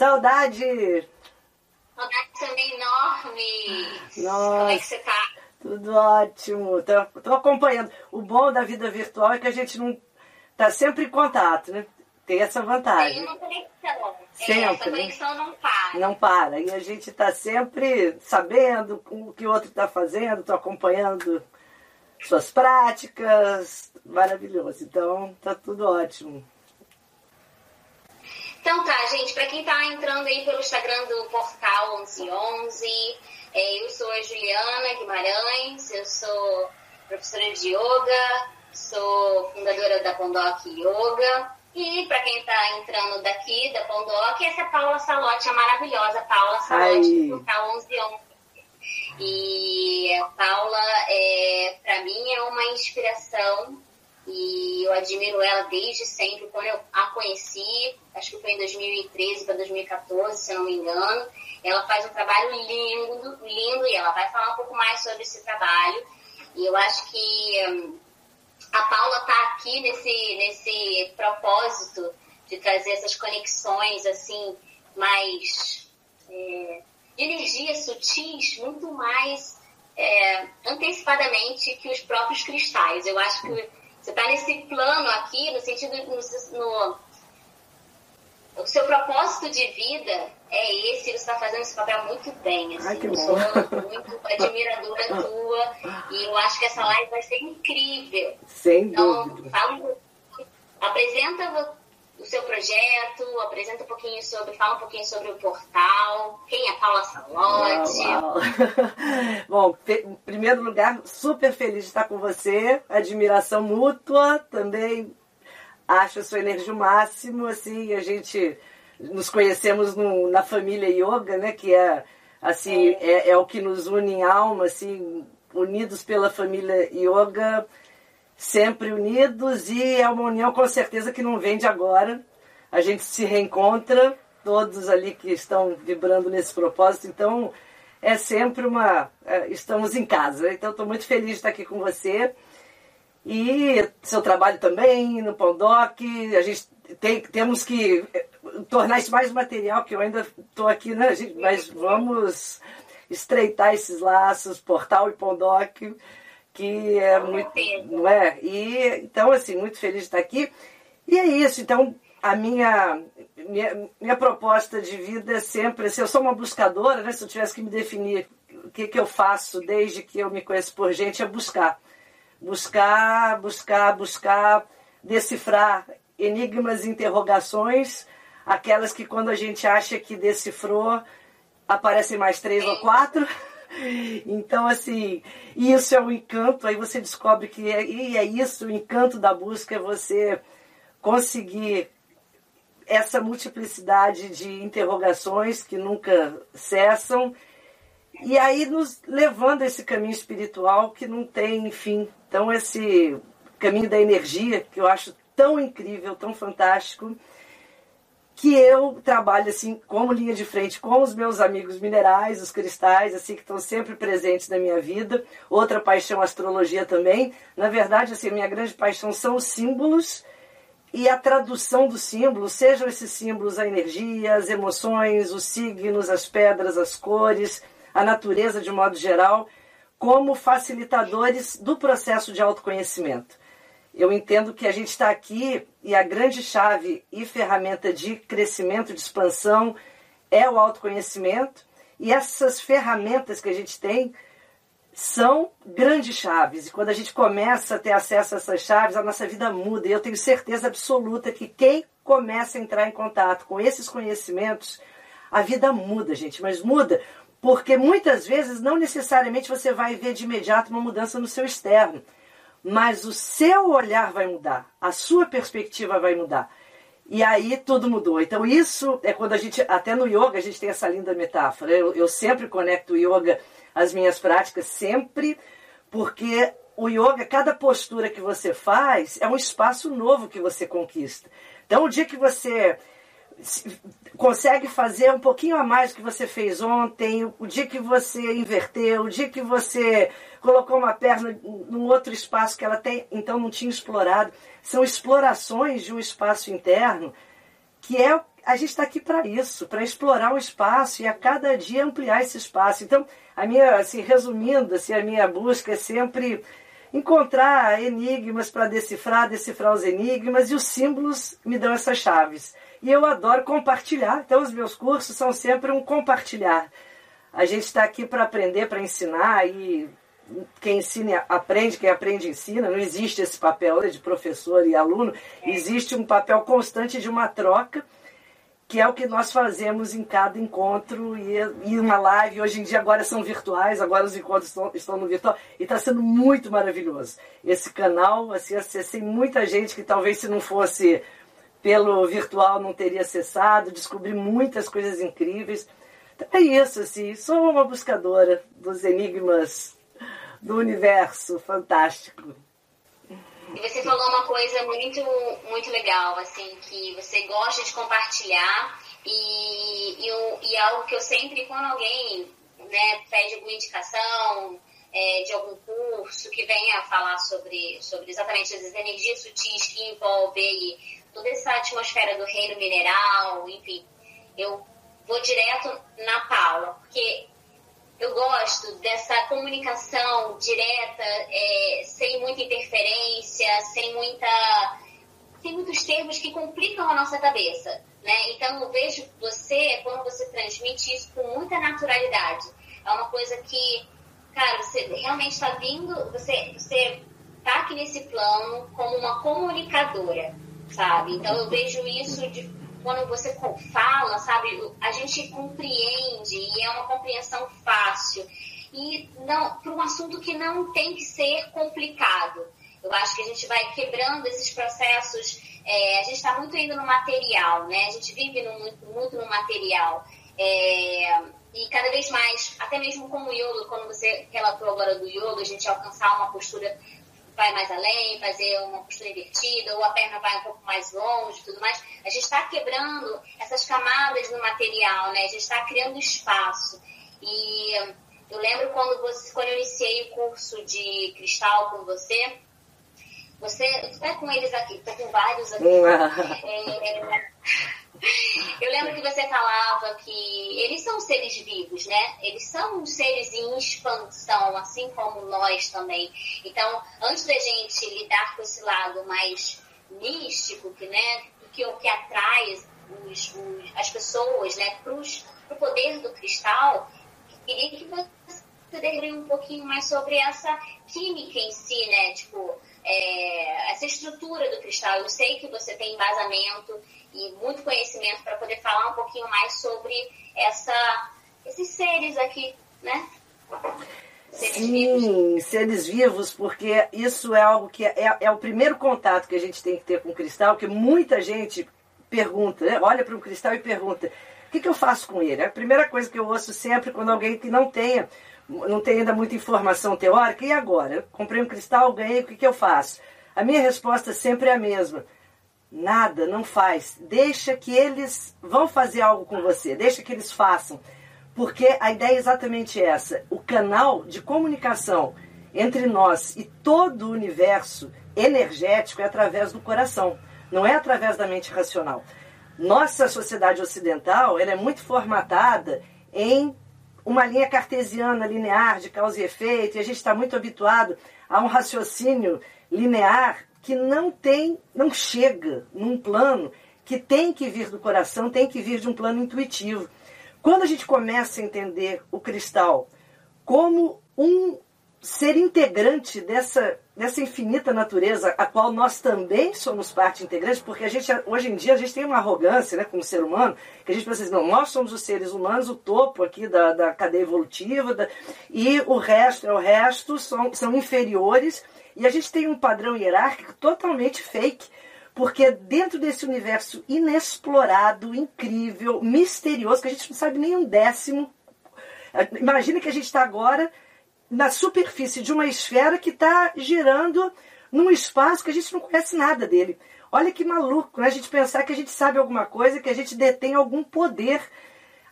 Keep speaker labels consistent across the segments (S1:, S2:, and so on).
S1: Saudade!
S2: Saudade também enorme.
S1: Nossa.
S2: Como é que você tá?
S1: Tudo ótimo. Tô, tô acompanhando. O bom da vida virtual é que a gente não tá sempre em contato, né? Tem essa
S2: Tem
S1: vantagem.
S2: uma conexão.
S1: Sempre,
S2: é, essa
S1: né?
S2: conexão não para.
S1: Não para. E a gente tá sempre sabendo o que o outro tá fazendo, tô acompanhando suas práticas. Maravilhoso. Então, tá tudo ótimo.
S2: Então tá, gente, pra quem tá entrando aí pelo Instagram do Portal 1111, é, eu sou a Juliana Guimarães, eu sou professora de yoga, sou fundadora da Pondoc Yoga. E pra quem tá entrando daqui, da Pondoc, essa é a Paula Salotti, a maravilhosa Paula Salotti
S1: Ai.
S2: do Portal 1111. E a Paula, é, para mim, é uma inspiração e eu admiro ela desde sempre. Quando eu a conheci, acho que foi em 2013 para 2014, se não me engano, ela faz um trabalho lindo, lindo, e ela vai falar um pouco mais sobre esse trabalho. E eu acho que hum, a Paula está aqui nesse, nesse propósito de trazer essas conexões assim mais é, de energias sutis muito mais é, antecipadamente que os próprios cristais. Eu acho que você está nesse plano aqui, no sentido, no, no- o seu propósito de vida é esse, você está fazendo esse papel muito bem. Assim,
S1: Ai, que
S2: eu sou muito admiradora tua e eu acho que essa live vai ser incrível.
S1: Sem
S2: Então,
S1: dúvida.
S2: fala um pouquinho, apresenta o seu projeto, apresenta um pouquinho sobre, fala um pouquinho sobre o portal, quem é Paula Salotti.
S1: Uau, uau. Bom, em primeiro lugar, super feliz de estar com você. Admiração mútua também. Acho a sua energia o máximo. Assim, a gente nos conhecemos no- na família yoga, né? Que é assim é, é o que nos une em alma, assim, unidos pela família yoga, sempre unidos e é uma união com certeza que não vem de agora. A gente se reencontra, todos ali que estão vibrando nesse propósito, então é sempre uma. é, estamos em casa. Então estou muito feliz de estar aqui com você. E seu trabalho também no Pondoc, a gente tem, temos que eh, tornar isso mais material, que eu ainda estou aqui, né? Mas vamos estreitar esses laços, Portal e Pondoc, que é muito. Não é? E, então, assim, muito feliz de estar aqui. E é isso, então, a minha, minha, minha proposta de vida é sempre, assim, eu sou uma buscadora, né? Se eu tivesse que me definir o que, que eu faço desde que eu me conheço por gente, é buscar buscar, buscar, buscar, decifrar enigmas e interrogações, aquelas que quando a gente acha que decifrou, aparecem mais três ou quatro. Então, assim, isso é o encanto, aí você descobre que é, e é isso, o encanto da busca é você conseguir essa multiplicidade de interrogações que nunca cessam e aí nos levando a esse caminho espiritual que não tem fim. Então esse caminho da energia que eu acho tão incrível, tão fantástico, que eu trabalho assim como linha de frente com os meus amigos minerais, os cristais, assim que estão sempre presentes na minha vida. Outra paixão astrologia também. Na verdade, assim, minha grande paixão são os símbolos e a tradução dos símbolos, sejam esses símbolos a energia, as emoções, os signos, as pedras, as cores, a natureza de modo geral, como facilitadores do processo de autoconhecimento. Eu entendo que a gente está aqui e a grande chave e ferramenta de crescimento, de expansão, é o autoconhecimento. E essas ferramentas que a gente tem são grandes chaves. E quando a gente começa a ter acesso a essas chaves, a nossa vida muda. E eu tenho certeza absoluta que quem começa a entrar em contato com esses conhecimentos, a vida muda, gente. Mas muda porque muitas vezes não necessariamente você vai ver de imediato uma mudança no seu externo. Mas o seu olhar vai mudar, a sua perspectiva vai mudar. E aí tudo mudou. Então isso é quando a gente, até no yoga, a gente tem essa linda metáfora. Eu, eu sempre conecto o yoga às minhas práticas, sempre, porque o yoga, cada postura que você faz é um espaço novo que você conquista. Então o dia que você consegue fazer um pouquinho a mais do que você fez ontem, o dia que você inverteu, o dia que você colocou uma perna num outro espaço que ela tem, então não tinha explorado. São explorações de um espaço interno que é a gente está aqui para isso, para explorar o espaço e a cada dia ampliar esse espaço. Então, a minha, assim, resumindo, assim, a minha busca é sempre encontrar enigmas para decifrar, decifrar os enigmas e os símbolos me dão essas chaves. E eu adoro compartilhar, então os meus cursos são sempre um compartilhar. A gente está aqui para aprender, para ensinar e quem ensina aprende, quem aprende ensina. Não existe esse papel de professor e aluno, existe um papel constante de uma troca, que é o que nós fazemos em cada encontro e, e uma live. Hoje em dia agora são virtuais, agora os encontros estão, estão no virtual e está sendo muito maravilhoso. Esse canal, assim, acessei muita gente que talvez se não fosse pelo virtual não teria acessado, descobri muitas coisas incríveis. Então, é isso, assim, sou uma buscadora dos enigmas do universo fantástico.
S2: E você falou uma coisa muito, muito legal, assim, que você gosta de compartilhar e, e, e algo que eu sempre, quando alguém né, pede alguma indicação é, de algum curso que venha falar sobre, sobre exatamente as energias sutis que envolvem toda essa atmosfera do reino mineral, enfim, eu vou direto na Paula, porque eu gosto dessa comunicação direta, é, sem muita interferência, sem muita sem muitos termos que complicam a nossa cabeça, né? Então eu vejo você quando você transmite isso com muita naturalidade. É uma coisa que, cara, você realmente está vindo, você você tá aqui nesse plano como uma comunicadora sabe? Então eu vejo isso de quando você fala, sabe? A gente compreende e é uma compreensão fácil e não para um assunto que não tem que ser complicado. Eu acho que a gente vai quebrando esses processos. É, a gente está muito ainda no material, né? A gente vive no, muito, muito no material. É, e cada vez mais, até mesmo com o yoga, quando você relatou agora do yoga, a gente alcançar uma postura vai mais além, fazer uma postura invertida, ou a perna vai um pouco mais longe tudo mais. A gente está quebrando essas camadas no material, né? A gente está criando espaço. E eu lembro quando, você, quando eu iniciei o curso de cristal com você, você está com eles aqui, está com vários aqui. é, eu lembro que você falava que eles são seres vivos, né? Eles são seres em expansão, assim como nós também. Então, antes da gente lidar com esse lado mais místico, que, né, que o que atrai os, os, as pessoas, né, para o poder do cristal, queria que você poderia um pouquinho mais sobre essa química em si, né? Tipo, é, essa estrutura do cristal. Eu sei que você tem embasamento e muito conhecimento para poder falar um pouquinho mais sobre essa, esses seres aqui, né?
S1: Seres Sim, vivos. seres vivos, porque isso é algo que é, é o primeiro contato que a gente tem que ter com o cristal, que muita gente pergunta, né? olha para um cristal e pergunta, o que, que eu faço com ele? É a primeira coisa que eu ouço sempre quando alguém que não tenha, não tem ainda muita informação teórica, e agora? Eu comprei um cristal, ganhei, o que, que eu faço? A minha resposta sempre é a mesma. Nada, não faz. Deixa que eles vão fazer algo com você, deixa que eles façam. Porque a ideia é exatamente essa. O canal de comunicação entre nós e todo o universo energético é através do coração, não é através da mente racional. Nossa sociedade ocidental ela é muito formatada em uma linha cartesiana linear de causa e efeito, e a gente está muito habituado a um raciocínio linear que não tem, não chega num plano que tem que vir do coração, tem que vir de um plano intuitivo. Quando a gente começa a entender o cristal como um ser integrante dessa, dessa infinita natureza, a qual nós também somos parte integrante, porque a gente, hoje em dia a gente tem uma arrogância né, como ser humano, que a gente pensa assim, não, nós somos os seres humanos, o topo aqui da, da cadeia evolutiva, da, e o resto é o resto, são, são inferiores, e a gente tem um padrão hierárquico totalmente fake, porque dentro desse universo inexplorado, incrível, misterioso, que a gente não sabe nem um décimo. Imagina que a gente está agora na superfície de uma esfera que está girando num espaço que a gente não conhece nada dele. Olha que maluco, né? A gente pensar que a gente sabe alguma coisa, que a gente detém algum poder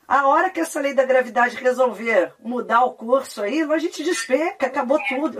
S1: a hora que essa lei da gravidade resolver mudar o curso aí, a gente despeca, acabou tudo.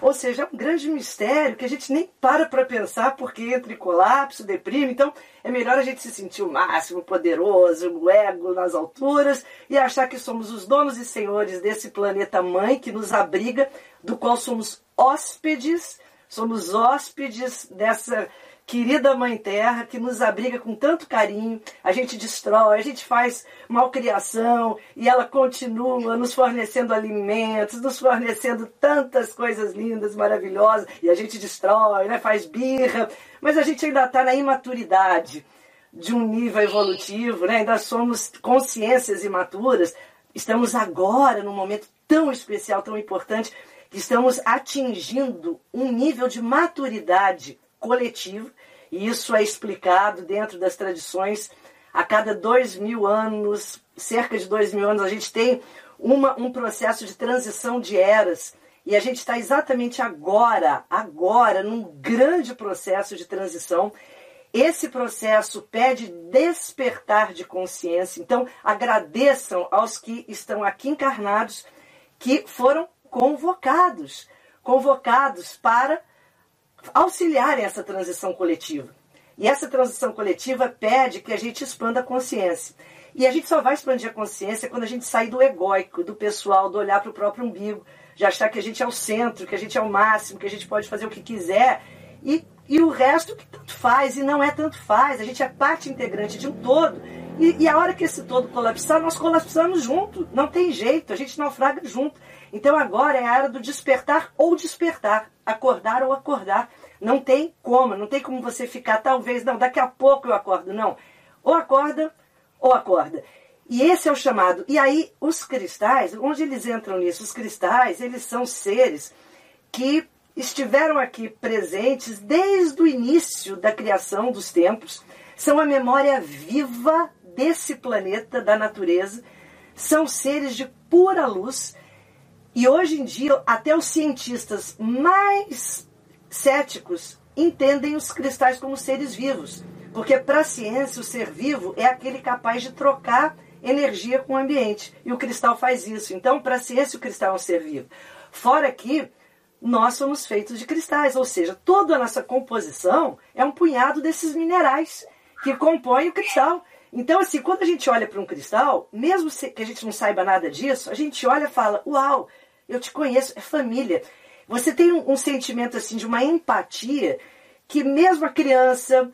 S1: Ou seja, é um grande mistério que a gente nem para para pensar porque entra em colapso, deprime. Então, é melhor a gente se sentir o máximo poderoso, o ego nas alturas e achar que somos os donos e senhores desse planeta mãe que nos abriga, do qual somos hóspedes, somos hóspedes dessa querida Mãe Terra, que nos abriga com tanto carinho, a gente destrói, a gente faz malcriação e ela continua nos fornecendo alimentos, nos fornecendo tantas coisas lindas, maravilhosas, e a gente destrói, né, faz birra, mas a gente ainda está na imaturidade de um nível evolutivo, né, ainda somos consciências imaturas, estamos agora num momento tão especial, tão importante, que estamos atingindo um nível de maturidade coletivo, e isso é explicado dentro das tradições. A cada dois mil anos, cerca de dois mil anos, a gente tem uma, um processo de transição de eras. E a gente está exatamente agora, agora, num grande processo de transição. Esse processo pede despertar de consciência. Então, agradeçam aos que estão aqui encarnados, que foram convocados convocados para auxiliar essa transição coletiva. E essa transição coletiva pede que a gente expanda a consciência. E a gente só vai expandir a consciência quando a gente sair do egóico, do pessoal, do olhar para o próprio umbigo, já achar que a gente é o centro, que a gente é o máximo, que a gente pode fazer o que quiser. E, e o resto que tanto faz, e não é tanto faz. A gente é parte integrante de um todo. E, e a hora que esse todo colapsar, nós colapsamos junto. Não tem jeito, a gente naufraga junto. Então agora é a hora do despertar ou despertar, acordar ou acordar. Não tem como, não tem como você ficar, talvez, não, daqui a pouco eu acordo. Não. Ou acorda ou acorda. E esse é o chamado. E aí, os cristais, onde eles entram nisso? Os cristais, eles são seres que estiveram aqui presentes desde o início da criação dos tempos. São a memória viva desse planeta, da natureza. São seres de pura luz e hoje em dia, até os cientistas mais céticos entendem os cristais como seres vivos. Porque para a ciência, o ser vivo é aquele capaz de trocar energia com o ambiente. E o cristal faz isso. Então, para a ciência, o cristal é um ser vivo. Fora que nós somos feitos de cristais, ou seja, toda a nossa composição é um punhado desses minerais que compõem o cristal. Então, assim, quando a gente olha para um cristal, mesmo que a gente não saiba nada disso, a gente olha e fala: Uau, eu te conheço, é família. Você tem um, um sentimento assim de uma empatia que mesmo a criança,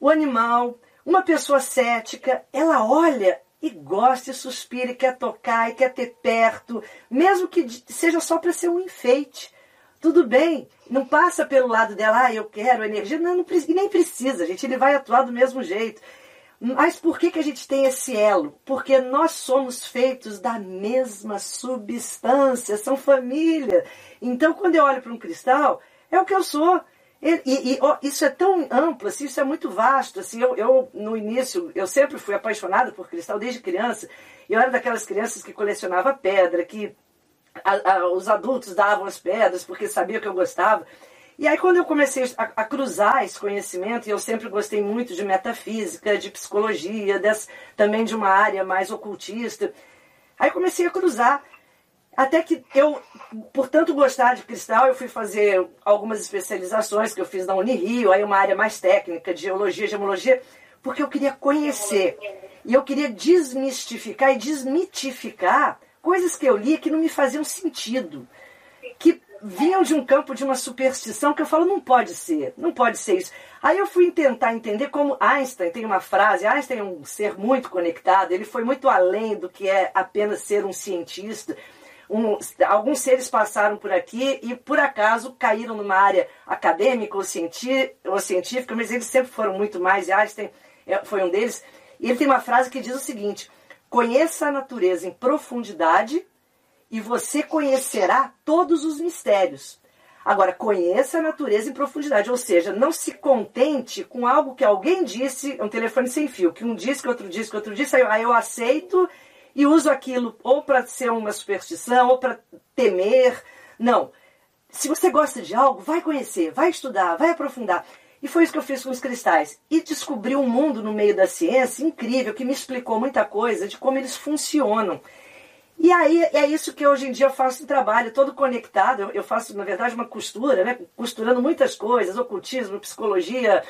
S1: o animal, uma pessoa cética, ela olha e gosta e suspira e quer tocar e quer ter perto, mesmo que seja só para ser um enfeite. Tudo bem, não passa pelo lado dela, ah, eu quero energia, não, não nem precisa, gente, ele vai atuar do mesmo jeito. Mas por que, que a gente tem esse elo? Porque nós somos feitos da mesma substância, são família. Então, quando eu olho para um cristal, é o que eu sou. E, e, e isso é tão amplo, assim, isso é muito vasto. Assim, eu, eu, no início, eu sempre fui apaixonada por cristal desde criança. Eu era daquelas crianças que colecionava pedra, que a, a, os adultos davam as pedras porque sabiam que eu gostava. E aí, quando eu comecei a, a, cruzar esse conhecimento, e eu sempre gostei muito de metafísica, de psicologia, também de uma área mais ocultista, aí comecei a cruzar. Até que eu, por tanto gostar de cristal, eu fui fazer algumas especializações que eu fiz na Unirio, aí uma área mais técnica de geologia, gemologia, porque eu queria conhecer. E eu queria desmistificar e desmitificar coisas que eu lia que não me faziam sentido. Vinham de um campo de uma superstição que eu falo, não pode ser, não pode ser isso. Aí eu fui tentar entender como Einstein tem uma frase, Einstein é um ser muito conectado, ele foi muito além do que é apenas ser um cientista. Um, alguns seres passaram por aqui e por acaso caíram numa área acadêmica ou, cienti, ou científica, mas eles sempre foram muito mais, e Einstein é, foi um deles. E ele tem uma frase que diz o seguinte: conheça a natureza em profundidade e você conhecerá todos os mistérios. Agora, conheça a natureza em profundidade, ou seja, não se contente com algo que alguém disse, um telefone sem fio, que um disse, que outro disse, que outro disse, aí eu, aceito e uso aquilo ou para ser uma superstição, ou para temer. Não. Se você gosta de algo, vai conhecer, vai estudar, vai aprofundar. E foi isso que eu fiz com os cristais. E descobri um mundo no meio da ciência incrível que me explicou muita coisa de como eles funcionam. E aí é isso que hoje em dia eu faço em trabalho, todo conectado. Eu faço, na verdade, uma costura, né? costurando muitas coisas, ocultismo, psicologia,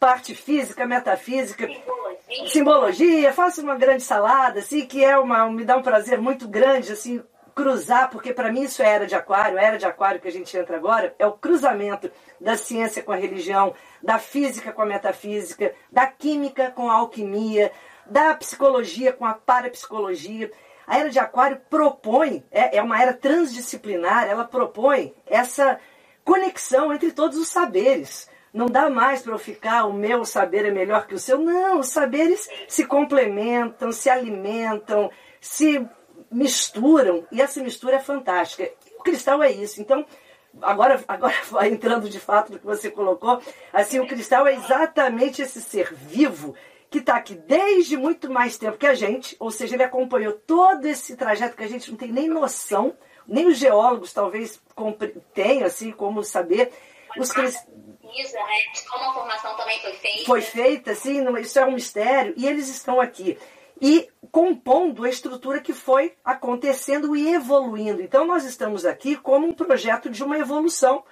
S1: parte física, metafísica, simbologia. simbologia. Faço uma grande salada, assim, que é uma, me dá um prazer muito grande, assim, cruzar, porque para mim isso é era de aquário, a era de aquário que a gente entra agora, é o cruzamento da ciência com a religião, da física com a metafísica, da química com a alquimia, da psicologia com a parapsicologia. A era de Aquário propõe, é, é uma era transdisciplinar, ela propõe essa conexão entre todos os saberes. Não dá mais para eu ficar, o meu saber é melhor que o seu. Não, os saberes se complementam, se alimentam, se misturam, e essa mistura é fantástica. O cristal é isso. Então, agora, agora entrando de fato no que você colocou, assim, o cristal é exatamente esse ser vivo que está aqui desde muito mais tempo que a gente, ou seja, ele acompanhou todo esse trajeto que a gente não tem nem noção, nem os geólogos talvez tenham, assim, como saber. Os
S2: crist... né? Como a formação também foi feita.
S1: Foi feita, sim, isso é um mistério, e eles estão aqui. E compondo a estrutura que foi acontecendo e evoluindo. Então, nós estamos aqui como um projeto de uma evolução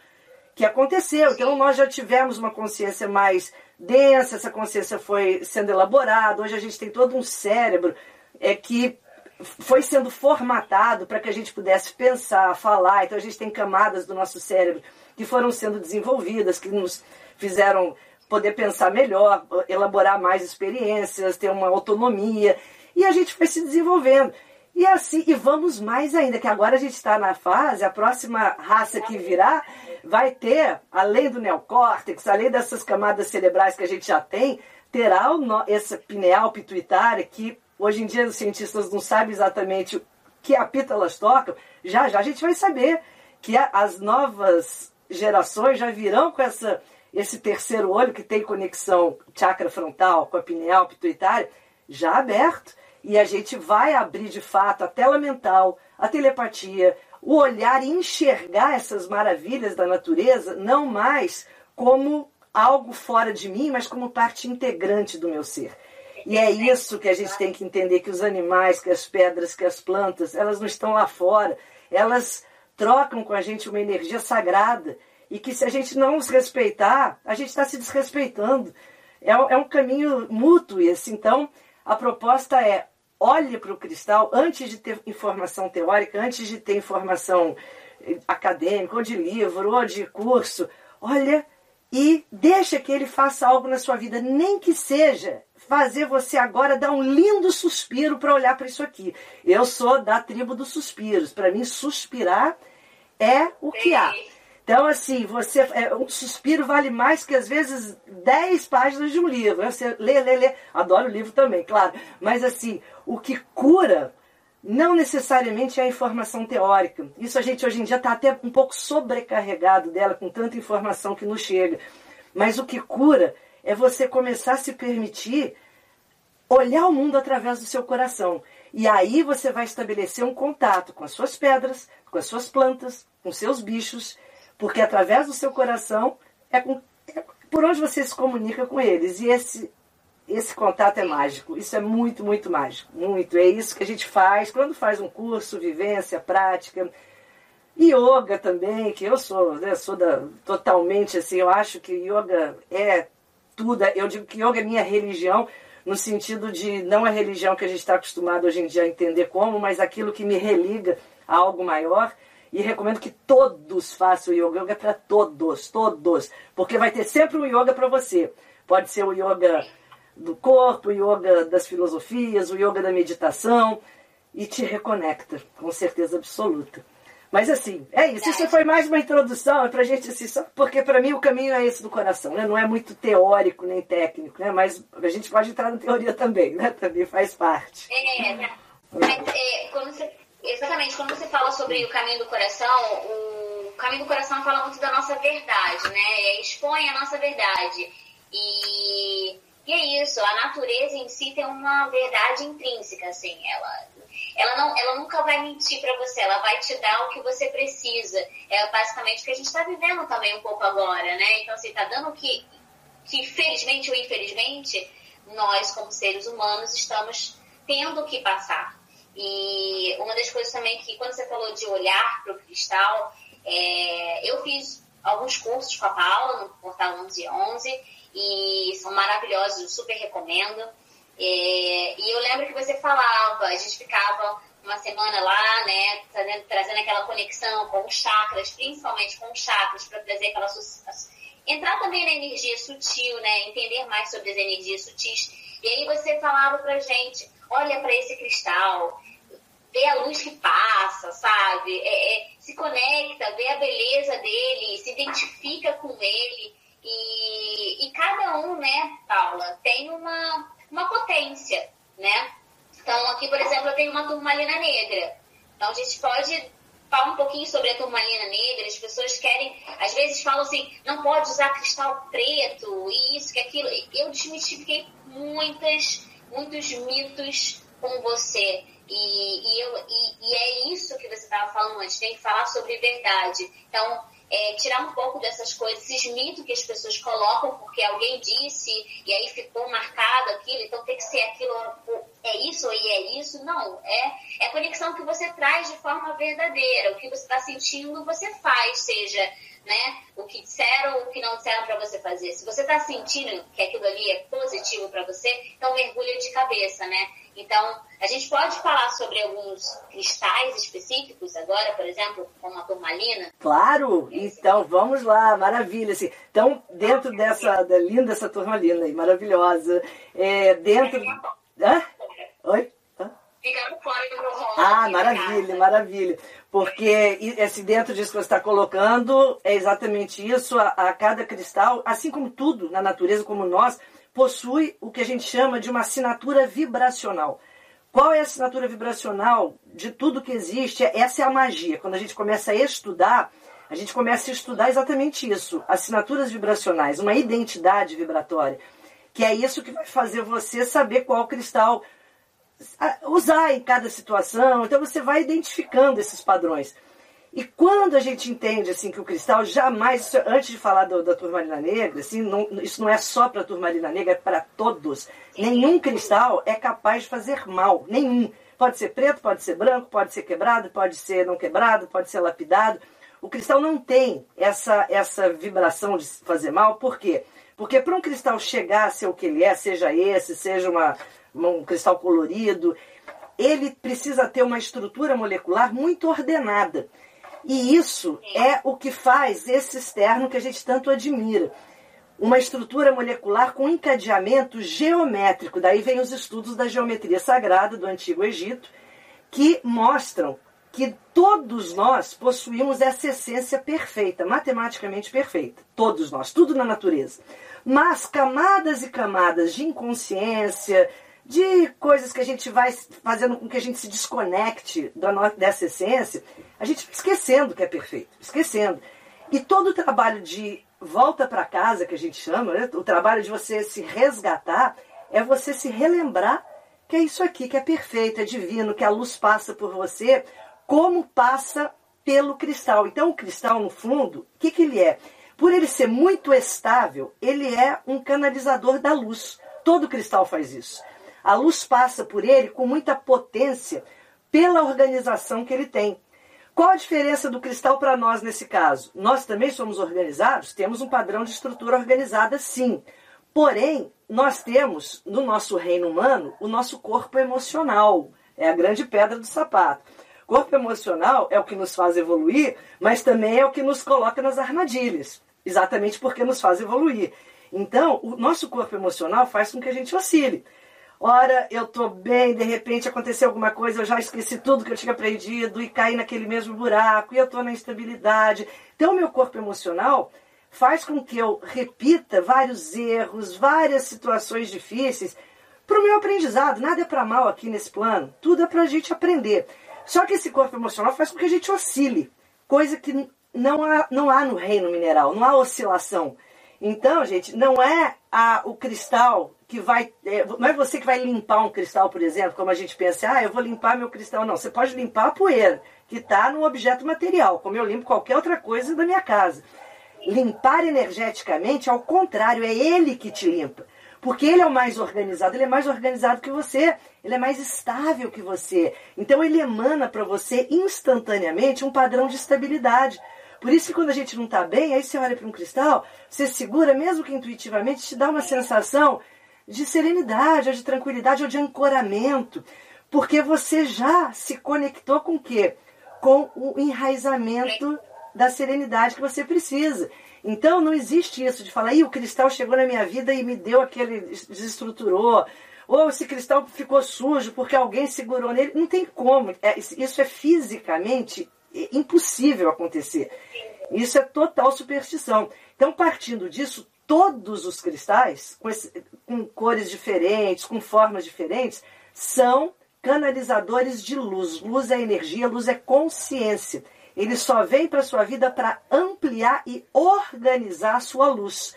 S1: que aconteceu. Então, nós já tivemos uma consciência mais densa, essa consciência foi sendo elaborada. Hoje a gente tem todo um cérebro é, que foi sendo formatado para que a gente pudesse pensar, falar. Então a gente tem camadas do nosso cérebro que foram sendo desenvolvidas, que nos fizeram poder pensar melhor, elaborar mais experiências, ter uma autonomia. E a gente foi se desenvolvendo. E assim, e vamos mais ainda, que agora a gente está na fase, a próxima raça que virá vai ter, além do neocórtex, além dessas camadas cerebrais que a gente já tem, terá o, essa pineal pituitária que hoje em dia os cientistas não sabem exatamente que apito elas tocam. Já já a gente vai saber que as novas gerações já virão com essa, esse terceiro olho que tem conexão chakra frontal com a pineal pituitária já aberto e a gente vai abrir de fato a tela mental, a telepatia, o olhar e enxergar essas maravilhas da natureza não mais como algo fora de mim, mas como parte integrante do meu ser. E é isso que a gente tem que entender que os animais, que as pedras, que as plantas, elas não estão lá fora, elas trocam com a gente uma energia sagrada e que se a gente não os respeitar, a gente está se desrespeitando. É, é um caminho mútuo esse. Então, a proposta é olhe para o cristal antes de ter informação teórica, antes de ter informação eh, acadêmica, ou de livro, ou de curso. Olha e deixa que ele faça algo na sua vida, nem que seja fazer você agora dar um lindo suspiro para olhar para isso aqui. Eu sou da tribo dos suspiros. Para mim, suspirar é o que há. Então, assim, você é, um suspiro vale mais que às vezes 10 páginas de um livro. Você lê, lê, lê. Adoro o livro também, claro. Mas assim, o que cura não necessariamente é a informação teórica. Isso a gente hoje em dia está até um pouco sobrecarregado dela, com tanta informação que nos chega. Mas o que cura é você começar a se permitir olhar o mundo através do seu coração. E aí você vai estabelecer um contato com as suas pedras, com as suas plantas, com seus bichos porque através do seu coração é, com, é por onde você se comunica com eles. E esse, esse contato é mágico. Isso é muito, muito mágico. Muito. É isso que a gente faz quando faz um curso, vivência, prática. Yoga também, que eu sou, né, sou da, totalmente assim, eu acho que yoga é tudo. Eu digo que yoga é minha religião, no sentido de não a religião que a gente está acostumado hoje em dia a entender como, mas aquilo que me religa a algo maior. E recomendo que todos façam yoga. Yoga é para todos, todos. Porque vai ter sempre um yoga para você. Pode ser o yoga do corpo, o yoga das filosofias, o yoga da meditação. E te reconecta, com certeza absoluta. Mas assim, é isso. Isso foi mais uma introdução, é pra gente assim, só porque para mim o caminho é esse do coração, né? Não é muito teórico nem técnico, né? Mas a gente pode entrar na teoria também, né? Também faz parte.
S2: É, mas é, quando você Exatamente, quando você fala sobre o caminho do coração, o caminho do coração fala muito da nossa verdade, né? Expõe a nossa verdade. E, e é isso, a natureza em si tem uma verdade intrínseca, assim, ela, ela, não, ela nunca vai mentir para você, ela vai te dar o que você precisa. É basicamente o que a gente está vivendo também um pouco agora, né? Então, assim, tá dando o que, que felizmente ou infelizmente, nós, como seres humanos, estamos tendo que passar. E uma das coisas também que, quando você falou de olhar para o cristal, é, eu fiz alguns cursos com a Paula no Portal 1111 e são maravilhosos, eu super recomendo. É, e eu lembro que você falava, a gente ficava uma semana lá, né, trazendo, trazendo aquela conexão com os chakras, principalmente com os chakras, para trazer aquela. entrar também na energia sutil, né, entender mais sobre as energias sutis. E aí você falava pra gente: olha para esse cristal, vê a luz que passa, sabe? É, é, se conecta, vê a beleza dele, se identifica com ele. E, e cada um, né, Paula, tem uma, uma potência, né? Então, aqui, por exemplo, eu tenho uma turmalina negra. Então, a gente pode falar um pouquinho sobre a turmalina negra. As pessoas querem, às vezes falam assim, não pode usar cristal preto, e isso, que aquilo. Eu desmistifiquei muitas, muitos mitos com você. E, e, eu, e, e é isso que você estava falando antes, tem que falar sobre verdade. Então, é, tirar um pouco dessas coisas, esses mitos que as pessoas colocam porque alguém disse e aí ficou marcado aquilo, então tem que ser aquilo, é isso e é isso. Não, é, é a conexão que você traz de forma verdadeira. O que você está sentindo, você faz, seja né, o que disseram ou o que não disseram para você fazer. Se você está sentindo que aquilo ali é positivo para você, então mergulha de cabeça, né? Então, a gente pode falar sobre alguns cristais específicos agora, por exemplo, como a turmalina?
S1: Claro! Então, vamos lá, maravilha. Assim, então, dentro dessa, da linda essa turmalina aí, maravilhosa, é, dentro... Hã? Oi?
S2: Ficando fora do
S1: Ah, maravilha, maravilha. Porque esse dentro disso que você está colocando, é exatamente isso. A, a cada cristal, assim como tudo na natureza, como nós, possui o que a gente chama de uma assinatura vibracional. Qual é a assinatura vibracional de tudo que existe? Essa é a magia. Quando a gente começa a estudar, a gente começa a estudar exatamente isso: assinaturas vibracionais, uma identidade vibratória. Que é isso que vai fazer você saber qual cristal usar em cada situação. Então você vai identificando esses padrões. E quando a gente entende assim que o cristal jamais, antes de falar do, da turmalina negra, assim, não, isso não é só para a turmalina negra, é para todos. Nenhum cristal é capaz de fazer mal, nenhum. Pode ser preto, pode ser branco, pode ser quebrado, pode ser não quebrado, pode ser lapidado. O cristal não tem essa, essa vibração de fazer mal, por quê? Porque para um cristal chegar a ser o que ele é, seja esse, seja uma, um cristal colorido, ele precisa ter uma estrutura molecular muito ordenada. E isso é o que faz esse externo que a gente tanto admira. Uma estrutura molecular com encadeamento geométrico. Daí vem os estudos da geometria sagrada do Antigo Egito, que mostram que todos nós possuímos essa essência perfeita, matematicamente perfeita. Todos nós, tudo na natureza. Mas camadas e camadas de inconsciência, de coisas que a gente vai fazendo com que a gente se desconecte dessa essência, a gente esquecendo que é perfeito, esquecendo. E todo o trabalho de volta para casa, que a gente chama, né? o trabalho de você se resgatar, é você se relembrar que é isso aqui, que é perfeito, é divino, que a luz passa por você, como passa pelo cristal. Então, o cristal, no fundo, o que, que ele é? Por ele ser muito estável, ele é um canalizador da luz. Todo cristal faz isso. A luz passa por ele com muita potência pela organização que ele tem. Qual a diferença do cristal para nós nesse caso? Nós também somos organizados, temos um padrão de estrutura organizada, sim. Porém, nós temos no nosso reino humano o nosso corpo emocional. É a grande pedra do sapato. Corpo emocional é o que nos faz evoluir, mas também é o que nos coloca nas armadilhas. Exatamente porque nos faz evoluir. Então, o nosso corpo emocional faz com que a gente oscile. Ora, eu tô bem, de repente aconteceu alguma coisa, eu já esqueci tudo que eu tinha aprendido e caí naquele mesmo buraco, e eu tô na instabilidade. Então, meu corpo emocional faz com que eu repita vários erros, várias situações difíceis para o meu aprendizado. Nada é para mal aqui nesse plano, tudo é para a gente aprender. Só que esse corpo emocional faz com que a gente oscile, coisa que não há, não há no reino mineral, não há oscilação. Então, gente, não é a, o cristal que vai. É, não é você que vai limpar um cristal, por exemplo, como a gente pensa, ah, eu vou limpar meu cristal. Não, você pode limpar a poeira que está no objeto material, como eu limpo qualquer outra coisa da minha casa. Limpar energeticamente, ao contrário, é ele que te limpa. Porque ele é o mais organizado, ele é mais organizado que você, ele é mais estável que você. Então ele emana para você instantaneamente um padrão de estabilidade. Por isso que quando a gente não está bem, aí você olha para um cristal, você segura, mesmo que intuitivamente, te dá uma sensação de serenidade, ou de tranquilidade, ou de ancoramento. Porque você já se conectou com o quê? Com o enraizamento da serenidade que você precisa. Então não existe isso de falar, Ih, o cristal chegou na minha vida e me deu aquele. desestruturou. Ou esse cristal ficou sujo porque alguém segurou nele. Não tem como. É, isso é fisicamente impossível acontecer. Isso é total superstição. Então, partindo disso, todos os cristais, com, esse, com cores diferentes, com formas diferentes, são canalizadores de luz. Luz é energia, luz é consciência. Ele só vem para a sua vida para ampliar e organizar a sua luz.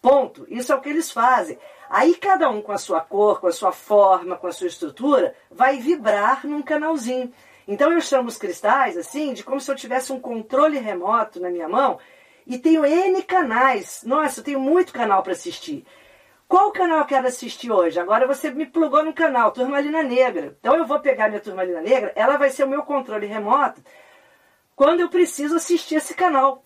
S1: Ponto. Isso é o que eles fazem. Aí cada um com a sua cor, com a sua forma, com a sua estrutura, vai vibrar num canalzinho. Então eu chamo os cristais assim de como se eu tivesse um controle remoto na minha mão e tenho N canais. Nossa, eu tenho muito canal para assistir. Qual canal eu quero assistir hoje? Agora você me plugou no canal, Turmalina Negra. Então eu vou pegar minha Turmalina Negra, ela vai ser o meu controle remoto quando eu preciso assistir esse canal.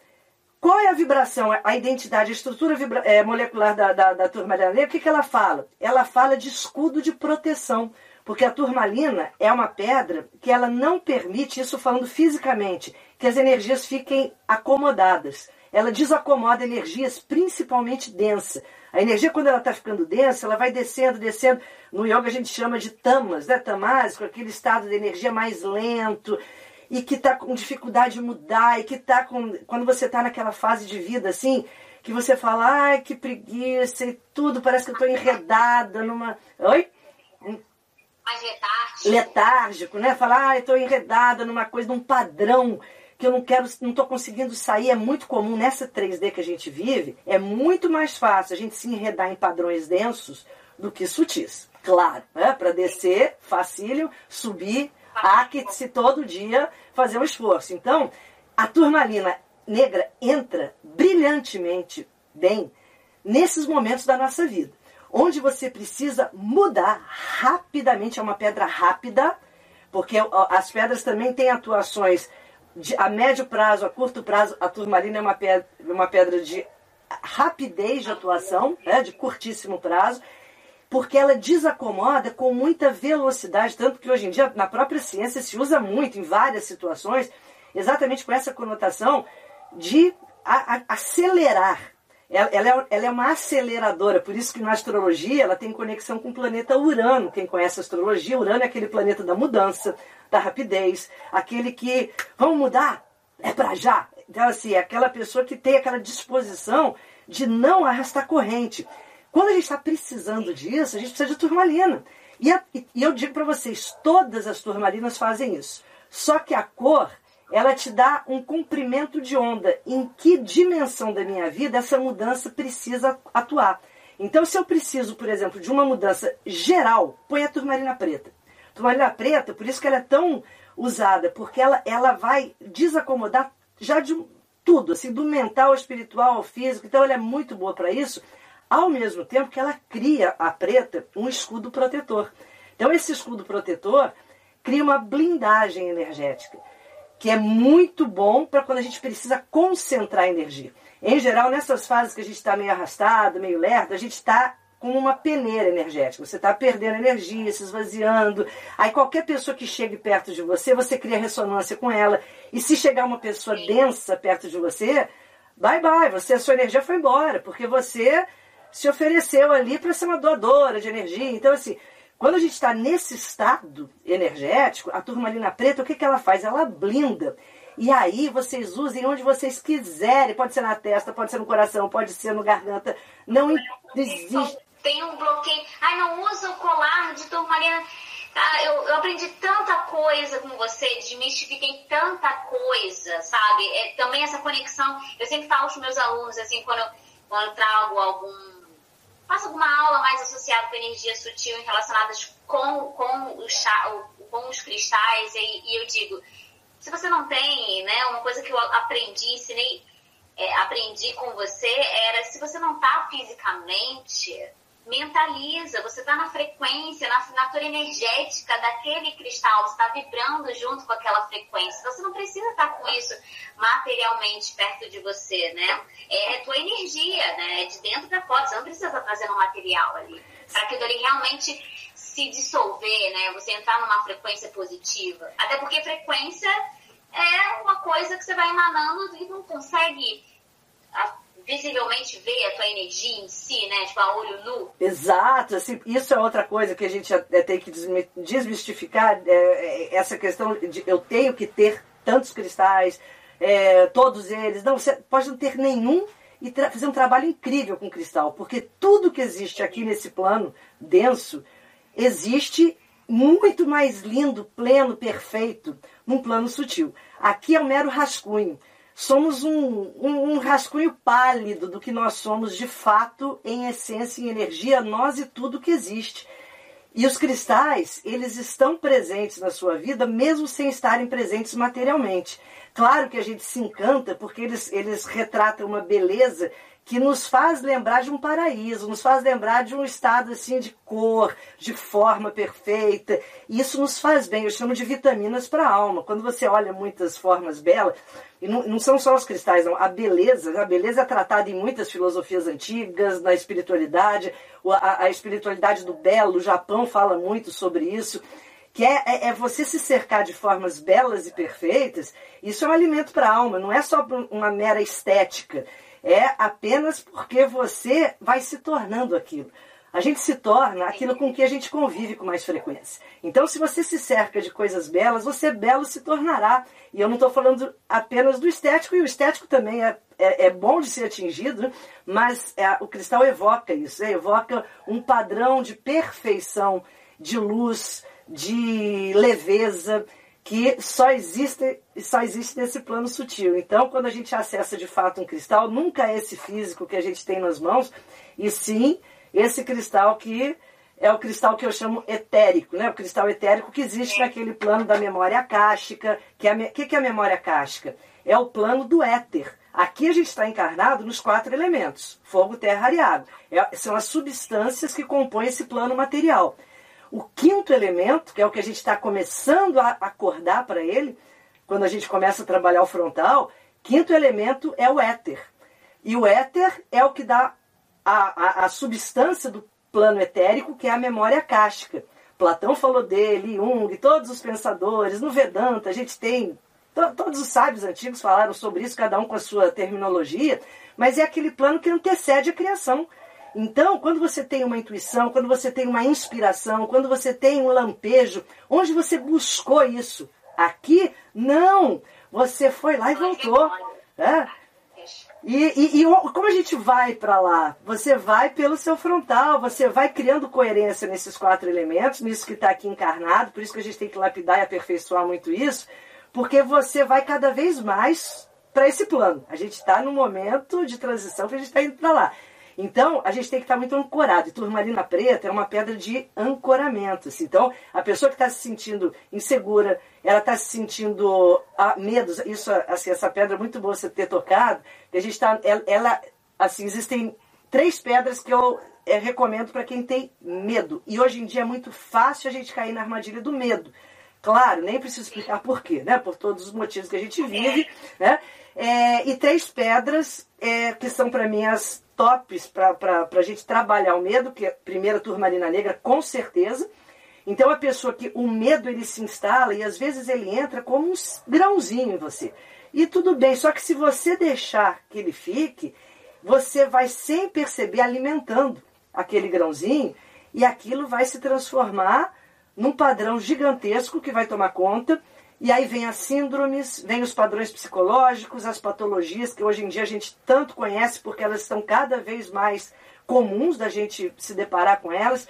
S1: Qual é a vibração, a identidade, a estrutura vibra, é, molecular da, da, da turmalina? O que, que ela fala? Ela fala de escudo de proteção. Porque a turmalina é uma pedra que ela não permite, isso falando fisicamente, que as energias fiquem acomodadas. Ela desacomoda energias principalmente densas. A energia, quando ela está ficando densa, ela vai descendo, descendo. No yoga a gente chama de tamas, né? Tamas, com aquele estado de energia mais lento e que está com dificuldade de mudar, e que está com. Quando você está naquela fase de vida assim, que você fala, ai, que preguiça, e tudo, parece que eu estou enredada numa. Oi?
S2: Mais letárgico.
S1: Letárgico, né? Falar, ai, estou enredada numa coisa, num padrão que eu não quero, não estou conseguindo sair, é muito comum nessa 3D que a gente vive, é muito mais fácil a gente se enredar em padrões densos do que sutis. Claro, né? para descer, facílimo, subir, há que se todo dia fazer um esforço. Então, a turmalina negra entra brilhantemente bem nesses momentos da nossa vida, onde você precisa mudar rapidamente, é uma pedra rápida, porque as pedras também têm atuações a médio prazo, a curto prazo, a turmalina é uma pedra, uma pedra de rapidez de atuação, né, de curtíssimo prazo, porque ela desacomoda com muita velocidade, tanto que hoje em dia na própria ciência se usa muito em várias situações, exatamente com essa conotação de a, a, acelerar. Ela, é, ela, é, uma aceleradora, por isso que na astrologia ela tem conexão com o planeta Urano. Quem conhece a astrologia, Urano é aquele planeta da mudança, da rapidez, aquele que vamos mudar, é para já. Então, assim, é aquela pessoa que tem aquela disposição de não arrastar corrente. Quando a gente está precisando disso, a gente precisa de turmalina. E, a, e eu digo para vocês, todas as turmalinas fazem isso. Só que a cor, ela te dá um comprimento de onda. Em que dimensão da minha vida essa mudança precisa atuar? Então, se eu preciso, por exemplo, de uma mudança geral, põe a turmalina preta. Turmalina preta, por isso que ela é tão usada, porque ela, ela vai desacomodar já de tudo, assim, do mental espiritual físico. Então, ela é muito boa para isso ao mesmo tempo que ela cria a preta um escudo protetor. Então esse escudo protetor cria uma blindagem energética, que é muito bom para quando a gente precisa concentrar energia. Em geral, nessas fases que a gente está meio arrastado, meio lerdo, a gente está como uma peneira energética. Você está perdendo energia, se esvaziando. Aí qualquer pessoa que chegue perto de você, você cria ressonância com ela. E se chegar uma pessoa densa perto de você, bye bye, você, a sua energia foi embora, porque você se ofereceu ali para ser uma doadora de energia. Então, assim, quando a gente está nesse estado energético, a turmalina preta, o que, que ela faz? Ela blinda. E aí vocês usem onde vocês quiserem. Pode ser na testa, pode ser no coração, pode ser no garganta. Não existe.
S2: Tem um bloqueio. Ai, não usa o colar de turmalina. Ah, eu, eu, aprendi tanta coisa com você, desmistifiquei tanta coisa, sabe? É, também essa conexão. Eu sempre falo com os meus alunos, assim, quando eu, quando eu trago algum. Faço alguma aula mais associada com energia sutil relacionadas com, com, o chá, com os cristais, e, e eu digo: se você não tem, né, uma coisa que eu aprendi, ensinei, é, aprendi com você, era se você não tá fisicamente mentaliza, você está na frequência, na assinatura energética daquele cristal, você está vibrando junto com aquela frequência. Você não precisa estar com isso materialmente perto de você, né? É, tua energia, né? É de dentro para fora, você não precisa estar trazendo material ali. Para aquilo ali realmente se dissolver, né? Você entrar numa frequência positiva. Até porque frequência é uma coisa que você vai emanando e não consegue visivelmente ver a tua energia em si, né? Tipo, a olho nu.
S1: Exato, assim, isso é outra coisa que a gente tem que desmistificar, é, é, essa questão de eu tenho que ter tantos cristais, é, todos eles. Não, você pode não ter nenhum e fazer um trabalho incrível com cristal, porque tudo que existe aqui nesse plano denso existe muito mais lindo, pleno, perfeito, num plano sutil. Aqui é um mero rascunho somos um, um, um, rascunho pálido do que nós somos de fato, em essência, em energia, nós e tudo que existe. E os cristais, eles estão presentes na sua vida, mesmo sem estarem presentes materialmente. Claro que a gente se encanta porque eles, eles retratam uma beleza que nos faz lembrar de um paraíso, nos faz lembrar de um estado assim de cor, de forma perfeita. Isso nos faz bem, eu chamo de vitaminas para a alma. Quando você olha muitas formas belas, e não, não, são só os cristais, não, a beleza, a beleza é tratada em muitas filosofias antigas, na espiritualidade, a, a espiritualidade do belo, o Japão fala muito sobre isso que é, é, é, você se cercar de formas belas e perfeitas, isso é um alimento para a alma, não é só uma mera estética é apenas porque você vai se tornando aquilo. A gente se torna aquilo com que a gente convive com mais frequência. Então, se você se cerca de coisas belas, você belo se tornará. E eu não estou falando apenas do estético, e o estético também é, é, é bom de ser atingido, né? mas é, o cristal evoca isso, é, evoca um padrão de perfeição, de luz, de leveza, que só existe, só existe nesse plano sutil. Então, quando a gente acessa de fato um cristal, nunca é esse físico que a gente tem nas mãos, e sim esse cristal que é o cristal que eu chamo etérico, né? O cristal etérico que existe naquele plano da memória akáshica. Que é a, que, que é a memória akáshica? É o plano do éter. Aqui a gente está encarnado nos quatro elementos: fogo, terra e água. É, são as substâncias que compõem esse plano material. O quinto elemento, que é o que a gente está começando a acordar para ele, quando a gente começa a trabalhar o frontal, quinto elemento é o éter. E o éter é o que dá a, a, a substância do plano etérico, que é a memória cástica. Platão falou dele, Jung, todos os pensadores, no Vedanta, a gente tem. To, todos os sábios antigos falaram sobre isso, cada um com a sua terminologia, mas é aquele plano que antecede a criação. Então, quando você tem uma intuição, quando você tem uma inspiração, quando você tem um lampejo, onde você buscou isso? Aqui? Não! Você foi lá e voltou. É? E, e, e, como a gente vai para lá? Você vai pelo seu frontal, você vai criando coerência nesses quatro elementos, nisso que está aqui encarnado, por isso que a gente tem que lapidar e aperfeiçoar muito isso, porque você vai cada vez mais para esse plano. A gente está num momento de transição que a gente está indo para lá. Então, a gente tem que estar muito ancorado. E turmalina preta é uma pedra de ancoramento. Assim. Então, a pessoa que está se sentindo insegura, ela está se sentindo ah, medos. Isso, assim, essa pedra é muito boa você ter tocado. A gente tá, ela, assim, existem três pedras que eu é, recomendo para quem tem medo. E hoje em dia é muito fácil a gente cair na armadilha do medo. Claro, nem preciso explicar por quê, né? Por todos os motivos que a gente vive, né? É, e três pedras é, que são para mim as tops para a gente trabalhar o medo, que é a primeira turmalina negra, com certeza. Então a pessoa que o medo ele se instala e às vezes ele entra como um grãozinho em você. E tudo bem, só que se você deixar que ele fique, você vai sem perceber alimentando aquele grãozinho e aquilo vai se transformar num padrão gigantesco que vai tomar conta e aí vem as síndromes, vem os padrões psicológicos, as patologias que hoje em dia a gente tanto conhece porque elas estão cada vez mais comuns da gente se deparar com elas.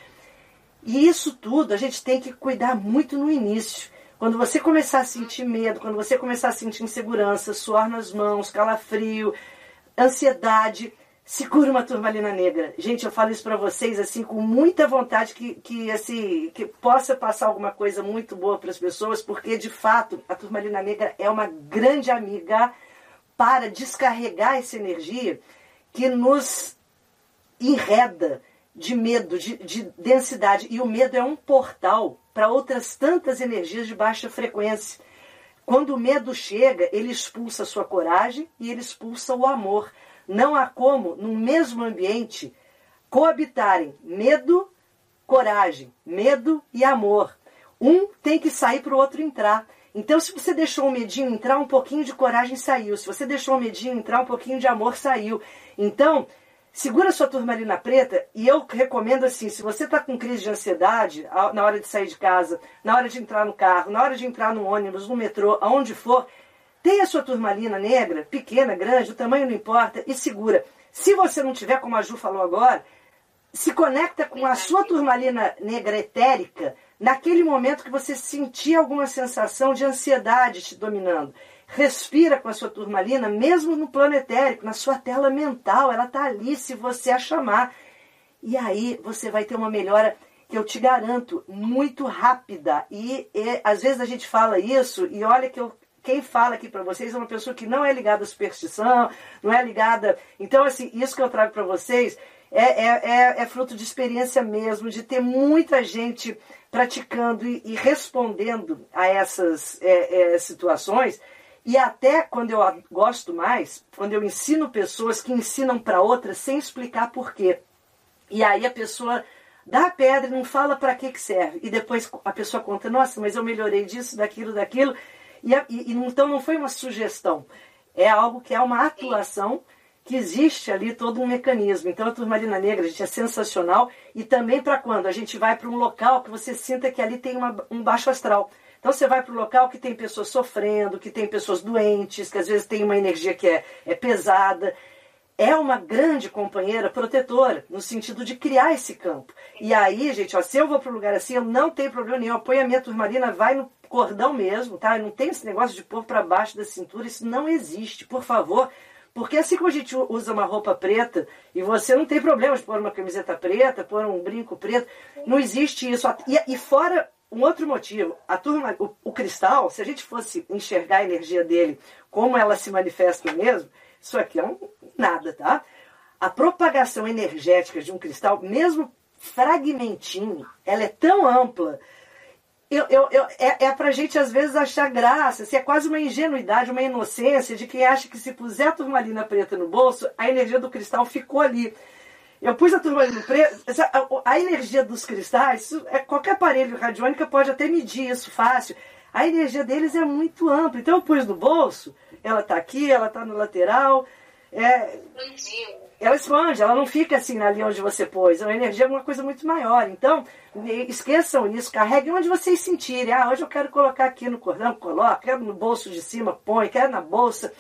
S1: E isso tudo a gente tem que cuidar muito no início. Quando você começar a sentir medo, quando você começar a sentir insegurança, suor nas mãos, calafrio, ansiedade, segura uma turmalina negra. Gente, eu falo isso para vocês assim com muita vontade que, que assim que possa passar alguma coisa muito boa para as pessoas, porque de fato a turmalina negra é uma grande amiga para descarregar essa energia que nos enreda de medo, de, de densidade. E o medo é um portal para outras tantas energias de baixa frequência. Quando o medo chega, ele expulsa a sua coragem e ele expulsa o amor. Não há como, no mesmo ambiente, coabitarem medo, coragem, medo e amor. Um tem que sair para o outro entrar. Então, se você deixou o medinho entrar, um pouquinho de coragem saiu. Se você deixou o medinho entrar, um pouquinho de amor saiu. Então, segura sua turmalina preta e eu recomendo assim, se você está com crise de ansiedade na hora de sair de casa, na hora de entrar no carro, na hora de entrar no ônibus, no metrô, aonde for, tenha sua turmalina negra, pequena, grande, o tamanho não importa, e segura. Se você não tiver, como a Ju falou agora, se conecta com a sua turmalina negra etérica naquele momento que você sentir alguma sensação de ansiedade te dominando. Respira com a sua turmalina, mesmo no plano etérico, na sua tela mental, ela está ali se você a chamar. E aí você vai ter uma melhora que eu te garanto, muito rápida. E, e às vezes a gente fala isso, e olha que eu, quem fala aqui para vocês é uma pessoa que não é ligada à superstição, não é ligada. Então, assim, isso que eu trago para vocês é, é, é, é, fruto de experiência mesmo, de ter muita gente praticando e, e respondendo a essas é, é, situações. E até quando eu gosto mais, quando eu ensino pessoas que ensinam para outras sem explicar por quê. E aí a pessoa dá a pedra e não fala para que, que serve. E depois a pessoa conta, nossa, mas eu melhorei disso, daquilo, daquilo. E, e, então não foi uma sugestão. É algo que é uma atuação que existe ali todo um mecanismo. Então a turmalina negra, gente, é sensacional. E também para quando a gente vai para um local que você sinta que ali tem uma, um baixo astral. Então você vai para um local que tem pessoas sofrendo, que tem pessoas doentes, que às vezes tem uma energia que é, é pesada. É uma grande companheira protetora, no sentido de criar esse campo. E aí, gente, ó, se eu vou para um lugar assim, eu não tenho problema nenhum. Eu ponho a minha turmalina, vai no cordão mesmo, tá? Não tem esse negócio de pôr para baixo da cintura, isso não existe. Por favor, porque assim como a gente usa uma roupa preta e você não tem problema de pôr uma camiseta preta, pôr um brinco preto, não existe isso. E, e fora um outro motivo, a turma, o, o, cristal, se a gente fosse enxergar a energia dele como ela se manifesta mesmo, isso aqui é um nada, tá? A propagação energética de um cristal, mesmo fragmentinho, ela é tão ampla eu, eu, eu, é, é pra gente às vezes achar graça, assim, é quase uma ingenuidade, uma inocência de quem acha que se puser a turmalina preta no bolso, a energia do cristal ficou ali. Eu pus a turmalina preta, a, a energia dos cristais, isso, é, qualquer aparelho radiônica pode até medir isso fácil. A energia deles é muito ampla. Então eu pus no bolso, ela está aqui, ela está no lateral. É, ela expande, ela não fica assim ali onde você pôs. A energia é uma coisa muito maior. Então, esqueçam isso, carreguem onde vocês sentirem. Ah, hoje eu quero colocar aqui no cordão, coloca, quero no bolso de cima, põe, quero na bolsa.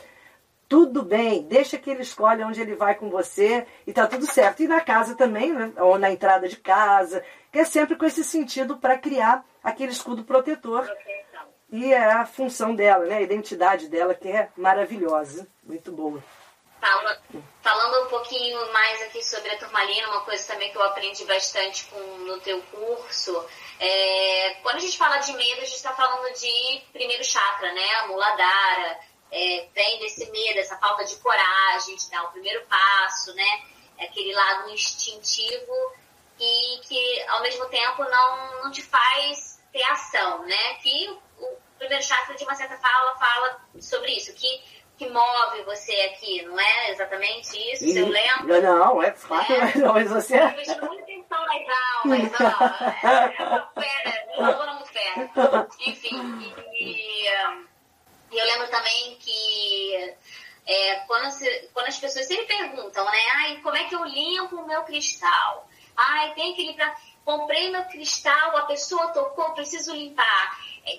S1: Tudo bem, deixa que ele escolha onde ele vai com você e tá tudo certo. E na casa também, né? ou na entrada de casa, que é sempre com esse sentido para criar aquele escudo protetor. E é a função dela, né? a identidade dela, que é maravilhosa, muito boa.
S2: Fala, falando um pouquinho mais aqui sobre a turmalina, uma coisa também que eu aprendi bastante com, no teu curso, é, quando a gente fala de medo, a gente está falando de primeiro chakra, né? A muladhara, é, vem desse medo, essa falta de coragem de dar o primeiro passo, né? É aquele lado instintivo e que ao mesmo tempo não, não te faz ter ação, né? Que o primeiro chakra, de uma certa fala, fala sobre isso, que que move você aqui, não é exatamente isso? E, eu lembro?
S1: Não, é claro, é. não, mas você...
S2: Eu vejo muita atenção nas aulas, ó, é, é fera, uma aluna muito fera. Enfim, e, e, eu lembro também que é, quando, se, quando as pessoas sempre perguntam, né, ai, como é que eu limpo o meu cristal? Ai, tem que limpar, comprei meu cristal, a pessoa tocou, preciso limpar. É,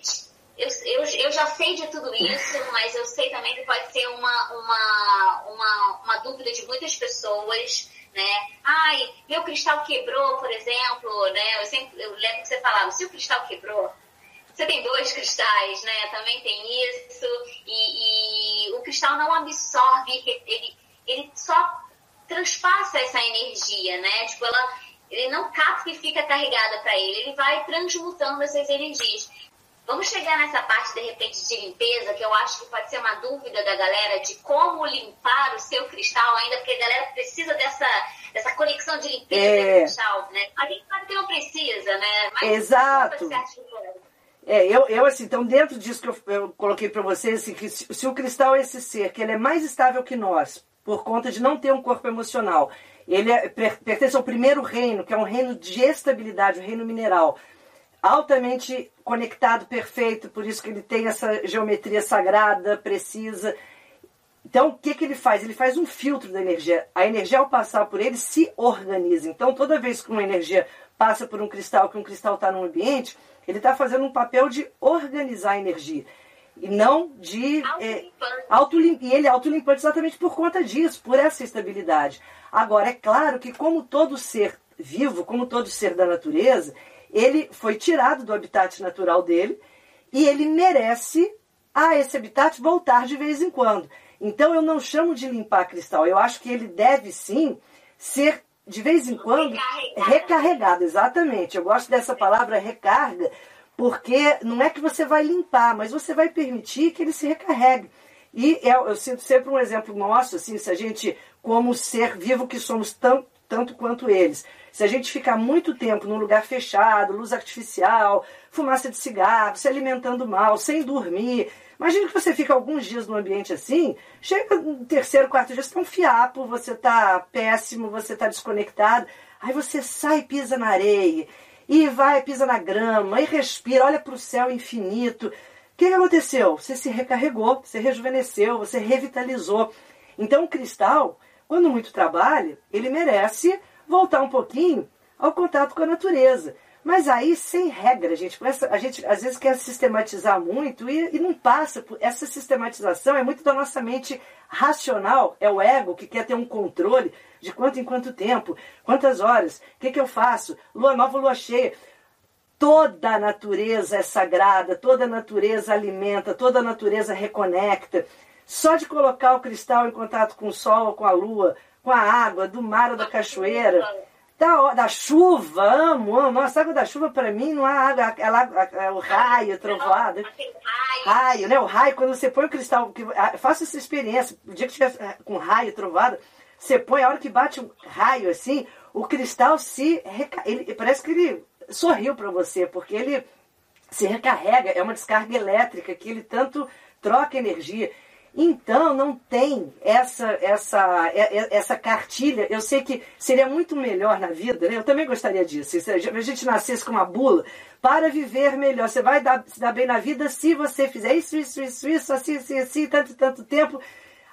S2: eu, eu, eu já sei de tudo isso, mas eu sei também que pode ser uma, uma, uma, uma dúvida de muitas pessoas, né? Ai, meu cristal quebrou, por exemplo, né? Eu sempre eu lembro que você falava, se o cristal quebrou, você tem dois cristais, né? Também tem isso. E, e o cristal não absorve, ele, ele só transpassa essa energia, né? Tipo, ela, ele não capta e fica carregada para ele, ele vai transmutando essas energias. Vamos chegar nessa parte, de repente, de limpeza, que eu acho que pode ser uma dúvida da galera de como limpar o seu cristal ainda, porque a galera precisa dessa, dessa conexão de limpeza é... do cristal, né? A gente sabe que não precisa, né?
S1: Mas Exato. É, eu, eu assim, então dentro disso que eu, eu coloquei para vocês, assim, que se, se, o cristal é esse ser, que ele é mais estável que nós, por conta de não ter um corpo emocional, ele é, pertence ao primeiro reino, que é um reino de estabilidade, o um reino mineral altamente conectado, perfeito, por isso que ele tem essa geometria sagrada, precisa. Então, o que, que ele faz? Ele faz um filtro da energia. A energia, ao passar por ele, se organiza. Então, toda vez que uma energia passa por um cristal, que um cristal está num ambiente, ele está fazendo um papel de organizar a energia. E não de. Autolimpante. É, e ele é autolimpante exatamente por conta disso, por essa estabilidade. Agora, é claro que, como todo ser vivo, como todo ser da natureza, ele foi tirado do habitat natural dele e ele merece a esse habitat voltar de vez em quando. Então eu não chamo de limpar cristal, eu acho que ele deve sim ser de vez em quando recarregado. recarregado, exatamente. Eu gosto dessa palavra recarga, porque não é que você vai limpar, mas você vai permitir que ele se recarregue. E eu, eu sinto sempre um exemplo nosso, assim, se a gente, como ser vivo que somos tão, tanto quanto eles, se a gente ficar muito tempo num lugar fechado, luz artificial, fumaça de cigarro, se alimentando mal, sem dormir. Imagina que você fica alguns dias num ambiente assim, chega no terceiro, quarto dia, você está um fiapo, você está péssimo, você está desconectado. Aí você sai e pisa na areia, e vai, pisa na grama, e respira, olha para o céu infinito. O que aconteceu? Você se recarregou, você rejuvenesceu, você revitalizou. Então o cristal, quando muito trabalha, ele merece voltar um pouquinho ao contato com a natureza. Mas aí, sem regra, gente, a gente às vezes quer sistematizar muito e, e não passa. Por, essa sistematização é muito da nossa mente racional, é o ego que quer ter um controle de quanto em quanto tempo, quantas horas, o que, que eu faço, lua nova, lua cheia. Toda a natureza é sagrada, toda a natureza alimenta, toda a natureza reconecta. Só de colocar o cristal em contato com o sol ou com a lua, com a água do mar ou da cachoeira, da, da chuva, amo, amo. Nossa, água da chuva para mim não há água, ela, é o raio, trovoada. Raio, né? O raio, quando você põe o cristal, faça essa experiência, o dia que tiver é, com raio, trovada, você põe, a hora que bate um raio assim, o cristal se ele parece que ele sorriu para você, porque ele se recarrega, é uma descarga elétrica que ele tanto troca energia. Então não tem essa essa essa cartilha. Eu sei que seria muito melhor na vida, né? Eu também gostaria disso. Se a gente nascesse com uma bula para viver melhor, você vai dar, se dar bem na vida se você fizer isso, isso, isso, isso, assim, assim, assim, tanto, tanto tempo.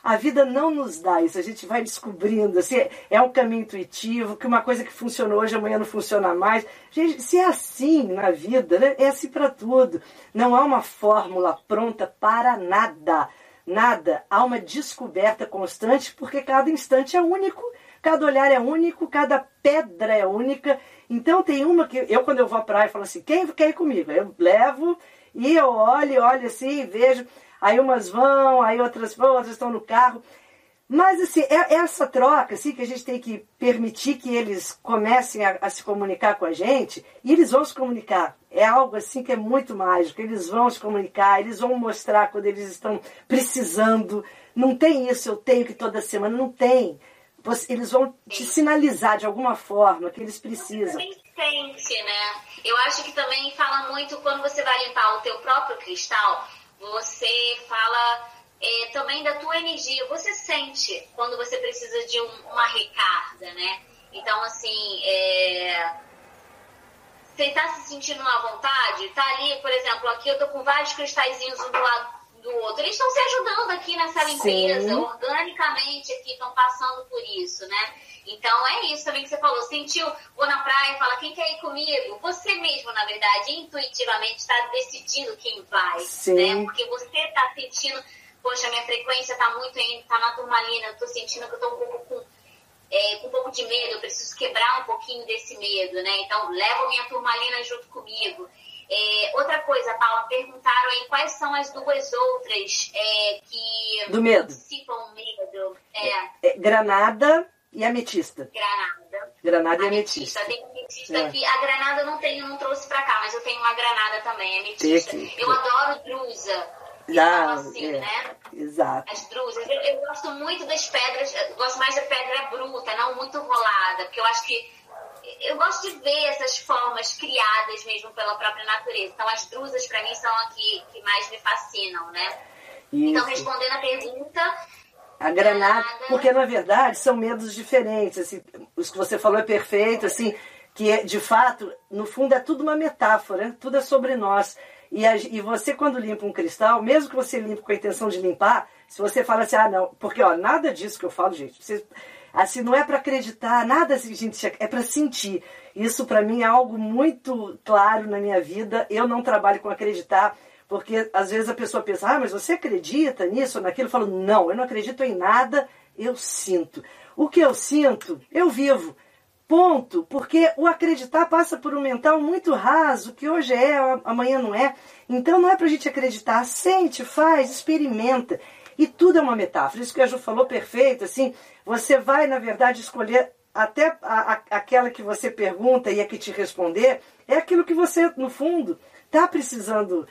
S1: A vida não nos dá isso, a gente vai descobrindo. Assim, é um caminho intuitivo, que uma coisa que funcionou hoje, amanhã não funciona mais. Gente, se é assim na vida, né? é assim para tudo. Não há uma fórmula pronta para nada. Nada. Há uma descoberta constante porque cada instante é único, cada olhar é único, cada pedra é única. Então tem uma que eu quando eu vou à praia falo assim, quem quer ir comigo? Eu levo e eu olho, olho assim, vejo. Aí umas vão, aí outras vão, outras estão no carro. Mas assim, é, é essa troca assim, que a gente tem que permitir que eles comecem a, a, se comunicar com a gente, e eles vão se comunicar. É algo assim que é muito mágico. Eles vão se comunicar, eles vão mostrar quando eles estão precisando. Não tem isso, eu tenho que toda semana. Não tem. Eles vão te sinalizar de alguma forma que eles precisam.
S2: Sente, né? Eu acho que também fala muito quando você vai limpar o teu próprio cristal, você fala é, também da tua energia. Você sente quando você precisa de um, uma recarga, né? Então, assim, é... você está se sentindo à vontade? Tá ali, por exemplo, aqui eu tô com vários cristalzinhos um do lado do outro. Eles estão se ajudando aqui nessa limpeza, Sim. organicamente aqui, estão passando por isso, né? Então é isso também que você falou. Sentiu, vou na praia, fala, quem quer ir comigo? Você mesmo, na verdade, intuitivamente está decidindo quem vai, Sim. né? Porque você está sentindo poxa, minha frequência tá muito indo, tá na turmalina, eu tô sentindo que eu tô um pouco com é, com um pouco de medo, eu preciso quebrar um pouquinho desse medo, né? Então, levo minha turmalina junto comigo. É, outra coisa, Paula, perguntaram aí quais são as duas outras é, que
S1: Do medo.
S2: dissipam medo. É,
S1: É, granada e ametista.
S2: granada.
S1: Granada e
S2: Ametista.
S1: ametista.
S2: Tem ametista
S1: É.
S2: A granada eu não tenho, não trouxe pra cá, mas eu tenho uma granada também, ametista. Eu adoro drusa.
S1: Já,
S2: Então, assim,
S1: é.
S2: né?
S1: Exato.
S2: As drusas. Eu, eu gosto muito das pedras, gosto mais da pedra bruta, não muito rolada, porque eu acho que eu gosto de ver essas formas criadas mesmo pela própria natureza. Então as drusas para mim são a que, que mais me fascinam, né? Então
S1: Isso.
S2: respondendo a pergunta,
S1: A granada,
S2: Granada.
S1: porque na verdade são medos diferentes. Assim, os que você falou é perfeito, assim, que é, de fato, no fundo é tudo uma metáfora, tudo é sobre nós. E, a- e você, quando limpa um cristal, mesmo que você limpe com a intenção de limpar, se você fala assim, ah, não, porque ó, nada disso que eu falo, gente, assim, não é para acreditar, nada assim, gente, é para sentir. Isso para mim é algo muito claro na minha vida. Eu não trabalho com acreditar. Porque às vezes a pessoa pensa, ah, mas você acredita nisso ou naquilo? Eu falo, não, eu não acredito em nada, eu sinto. O que eu sinto, eu vivo. Ponto. Porque o acreditar passa por um mental muito raso, que hoje é, amanhã não é. Então não é pra gente acreditar. Sente, faz, experimenta. E tudo é uma metáfora. Isso que a Ju falou perfeito, assim, você vai, na verdade, escolher até a- a- aquela que você pergunta e a que te responder, é aquilo que você, no fundo, está precisando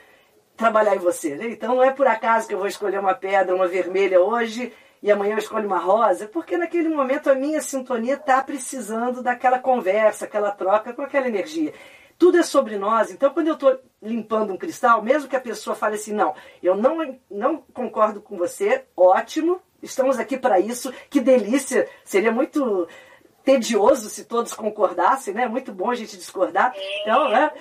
S1: trabalhar em você. Né? Então não é por acaso que eu vou escolher uma pedra, uma vermelha hoje e amanhã eu escolho uma rosa, porque naquele momento a minha sintonia está precisando daquela conversa, aquela troca com aquela energia. Tudo é sobre nós. Então, quando eu estou limpando um cristal, mesmo que a pessoa fale assim, não, eu não, não concordo com você, ótimo, estamos aqui para isso, que delícia, seria muito tedioso se todos concordassem, né? Muito bom a gente discordar. Então, né?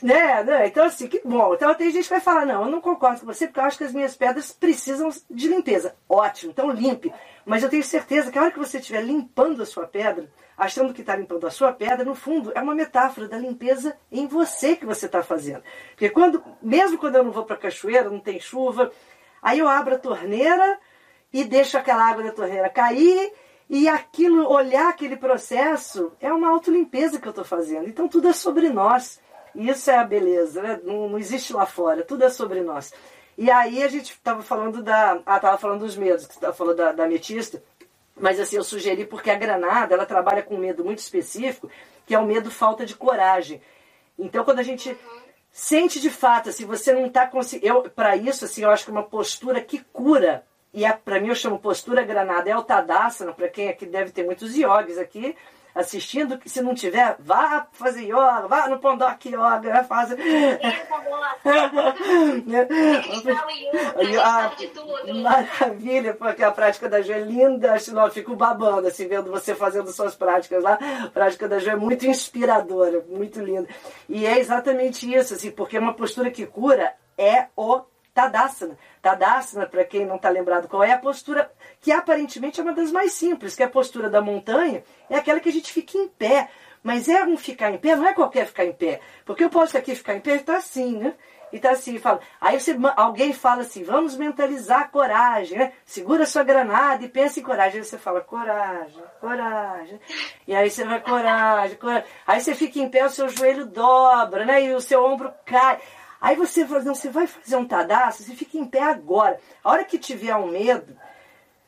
S1: Né, né? Então, assim, que bom. Então, tem gente que vai falar, não, eu não concordo com você, porque eu acho que as minhas pedras precisam de limpeza. Ótimo, então limpe. Mas eu tenho certeza que a hora que você estiver limpando a sua pedra, achando que está limpando a sua pedra, no fundo, é uma metáfora da limpeza em você que você está fazendo. Porque quando, mesmo quando eu não vou para a cachoeira, não tem chuva, aí eu abro a torneira e deixo aquela água da torneira cair e aquilo, olhar aquele processo, é uma autolimpeza que eu estou fazendo. Então tudo é sobre nós. E isso é a beleza, né? não, não existe lá fora, tudo é sobre nós. E aí a gente estava falando da. Ah, estava falando dos medos, que falando da, da ametista. Mas assim, eu sugeri porque a granada, ela trabalha com um medo muito específico, que é o medo falta de coragem. Então quando a gente sente de fato, assim, você não está conseguindo. Para isso, assim, eu acho que é uma postura que cura. E é, para mim eu chamo postura granada, é o Tadasana, para quem aqui deve ter muitos yogis aqui assistindo, que se não tiver, vá fazer yoga, vá no Pondoc Yoga, faz. Ah, Maravilha, porque a prática da Jo é linda, eu fico babando, assim, vendo você fazendo suas práticas lá. A prática da Jo é muito inspiradora, muito linda. E é exatamente isso, assim, porque uma postura que cura é o Tadasana. Tadasana, para quem não está lembrado qual é, a postura que aparentemente é uma das mais simples, que é a postura da montanha, é aquela que a gente fica em pé. Mas é um ficar em pé, não é qualquer ficar em pé. Porque eu posso aqui ficar em pé e tá assim, né? E tá assim, fala. Aí você, alguém fala assim, vamos mentalizar a coragem, né? Segura sua granada e pensa em coragem. Aí você fala, coragem, coragem. E aí você vai, coragem, coragem. Aí você fica em pé, o seu joelho dobra, né? E o seu ombro cai. Aí você fala, não, você vai fazer um tadaço, você fica em pé agora. A hora que tiver um medo,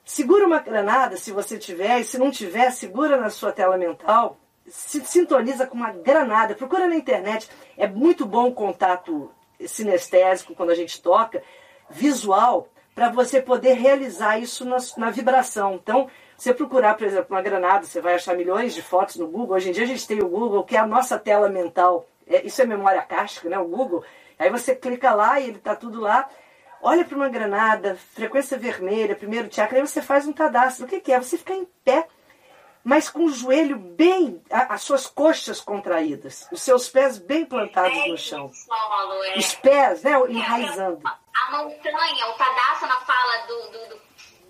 S1: segura uma granada, se você tiver, e se não tiver, segura na sua tela mental, se sintoniza com uma granada. Procura na internet, é muito bom o contato sinestésico quando a gente toca, visual, para você poder realizar isso na, na vibração. Então, você procurar, por exemplo, uma granada, você vai achar milhões de fotos no Google. Hoje em dia a gente tem o Google, que é a nossa tela mental. É, isso é memória cástica, né? O Google. Aí você clica lá e ele tá tudo lá. Olha para uma granada, frequência vermelha, primeiro chakra, aí você faz um cadastro. O que, que é? Você ficar em pé, mas com o joelho bem, a, as suas coxas contraídas, os seus pés bem plantados no chão.
S2: Solo, é.
S1: Os pés, né? Enraizando.
S2: A montanha, o Tadasana fala do, do, do,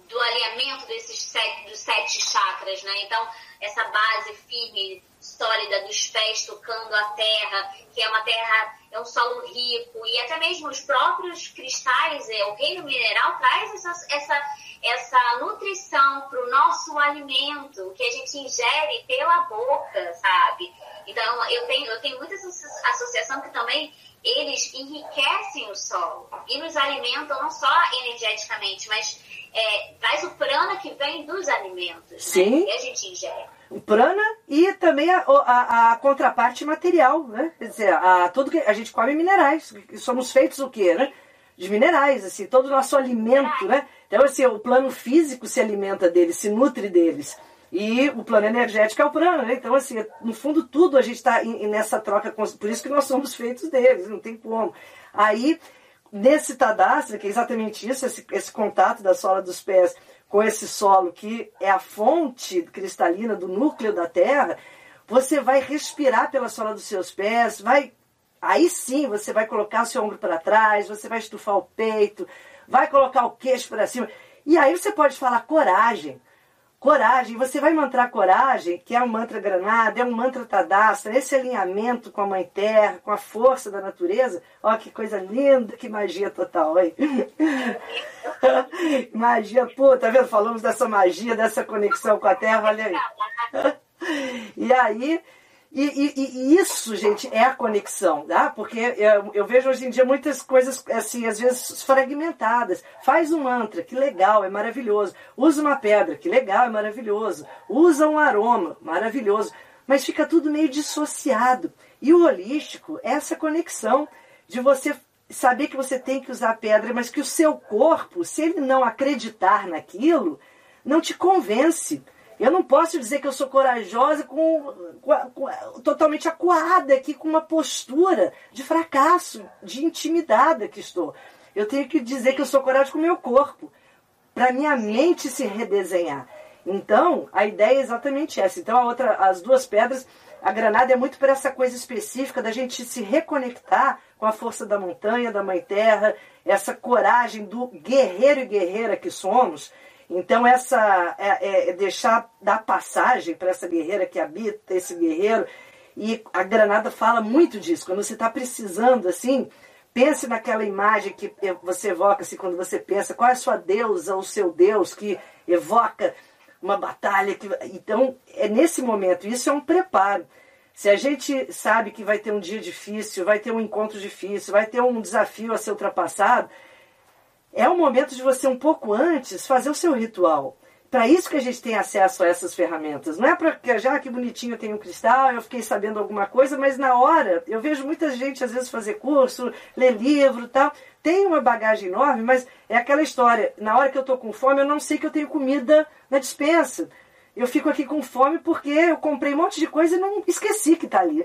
S2: do alinhamento desses sete, dos sete chakras, né? Então, essa base firme sólida dos pés tocando a terra, que é uma terra, é um solo rico, e até mesmo os próprios cristais, é, o reino mineral traz essa, essa, essa nutrição para o nosso alimento, que a gente ingere pela boca, sabe? Então, eu tenho, eu tenho muita associação que também eles enriquecem o solo e nos alimentam não só energeticamente, mas é, traz o prana que vem dos alimentos, né?
S1: Sim.
S2: Né? Que a gente ingere.
S1: O prana e também a, a, a, contraparte material, né? Quer dizer, a, tudo que a gente come minerais. Somos feitos o quê, né? De minerais, assim, todo o nosso alimento, né? Então, assim, o plano físico se alimenta deles, se nutre deles. E o plano energético é o prana, né? Então, assim, no fundo, tudo a gente está nessa troca, por isso que nós somos feitos deles, não tem como. Aí, nesse Tadastra, que é exatamente isso, esse, esse contato da sola dos pés com esse solo que é a fonte cristalina do núcleo da Terra, você vai respirar pela sola dos seus pés, vai aí sim você vai colocar o seu ombro para trás, você vai estufar o peito, vai colocar o queixo para cima. E aí você pode falar coragem. Coragem, você vai mantrar coragem, que é um mantra granada, é um mantra tadastra, esse alinhamento com a Mãe Terra, com a força da natureza. Ó, que coisa linda, que magia total, oi. magia, pô, tá vendo? Falamos dessa magia, dessa conexão com a Terra, olha aí. e aí, e, e, e, isso, gente, é a conexão, tá? Porque eu, eu, vejo hoje em dia muitas coisas, assim, às vezes fragmentadas. Faz um mantra, que legal, é maravilhoso. Usa uma pedra, que legal, é maravilhoso. Usa um aroma, maravilhoso. Mas fica tudo meio dissociado. E o holístico é essa conexão de você saber que você tem que usar pedra, mas que o seu corpo, se ele não acreditar naquilo, não te convence. Eu não posso dizer que eu sou corajosa com, com, com, totalmente acuada aqui, com uma postura de fracasso, de intimidada que estou. Eu tenho que dizer que eu sou corajosa com o meu corpo, para minha mente se redesenhar. Então, a ideia é exatamente essa. Então, outra, as duas pedras, a granada é muito para essa coisa específica da gente se reconectar com a força da montanha, da mãe terra, essa coragem do guerreiro e guerreira que somos então, essa é, é deixar dar passagem para essa guerreira que habita, esse guerreiro. E a Granada fala muito disso. Quando você está precisando, assim, pense naquela imagem que você evoca, assim, quando você pensa qual é a sua deusa ou seu Deus que evoca uma batalha. Que... Então, é nesse momento. Isso é um preparo. Se a gente sabe que vai ter um dia difícil, vai ter um encontro difícil, vai ter um desafio a ser ultrapassado, é o momento de você, um pouco antes, fazer o seu ritual. Para isso que a gente tem acesso a essas ferramentas. Não é para já que bonitinho eu tenho um cristal, eu fiquei sabendo alguma coisa, mas na hora, eu vejo muita gente às vezes fazer curso, ler livro tal. Tem uma bagagem enorme, mas é aquela história. Na hora que eu estou com fome, eu não sei que eu tenho comida na dispensa. Eu fico aqui com fome porque eu comprei um monte de coisa e não esqueci que está ali.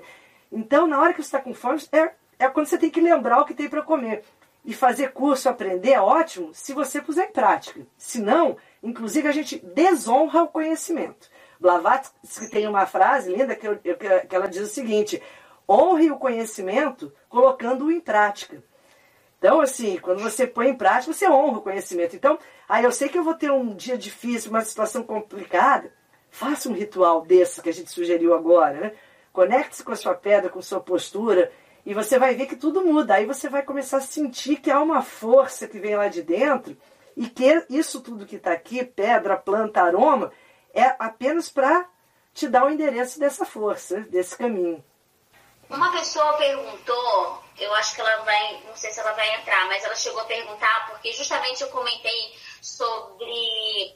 S1: Então, na hora que você está com fome, é, é quando você tem que lembrar o que tem para comer e fazer curso, aprender é ótimo se você puser em prática. Se não, inclusive a gente desonra o conhecimento. Blavatsky tem uma frase linda que, eu, que ela diz o seguinte: honre o conhecimento colocando-o em prática. Então, assim, quando você põe em prática, você honra o conhecimento. Então, aí eu sei que eu vou ter um dia difícil, uma situação complicada. Faça um ritual desse que a gente sugeriu agora, né? Conecte-se com a sua pedra, com a sua postura, e você vai ver que tudo muda. Aí você vai começar a sentir que há uma força que vem lá de dentro e que isso tudo que está aqui, pedra, planta, aroma, é apenas para te dar o endereço dessa força, desse caminho.
S2: Uma pessoa perguntou, eu acho que ela vai, não sei se ela vai entrar, mas ela chegou a perguntar, porque justamente eu comentei sobre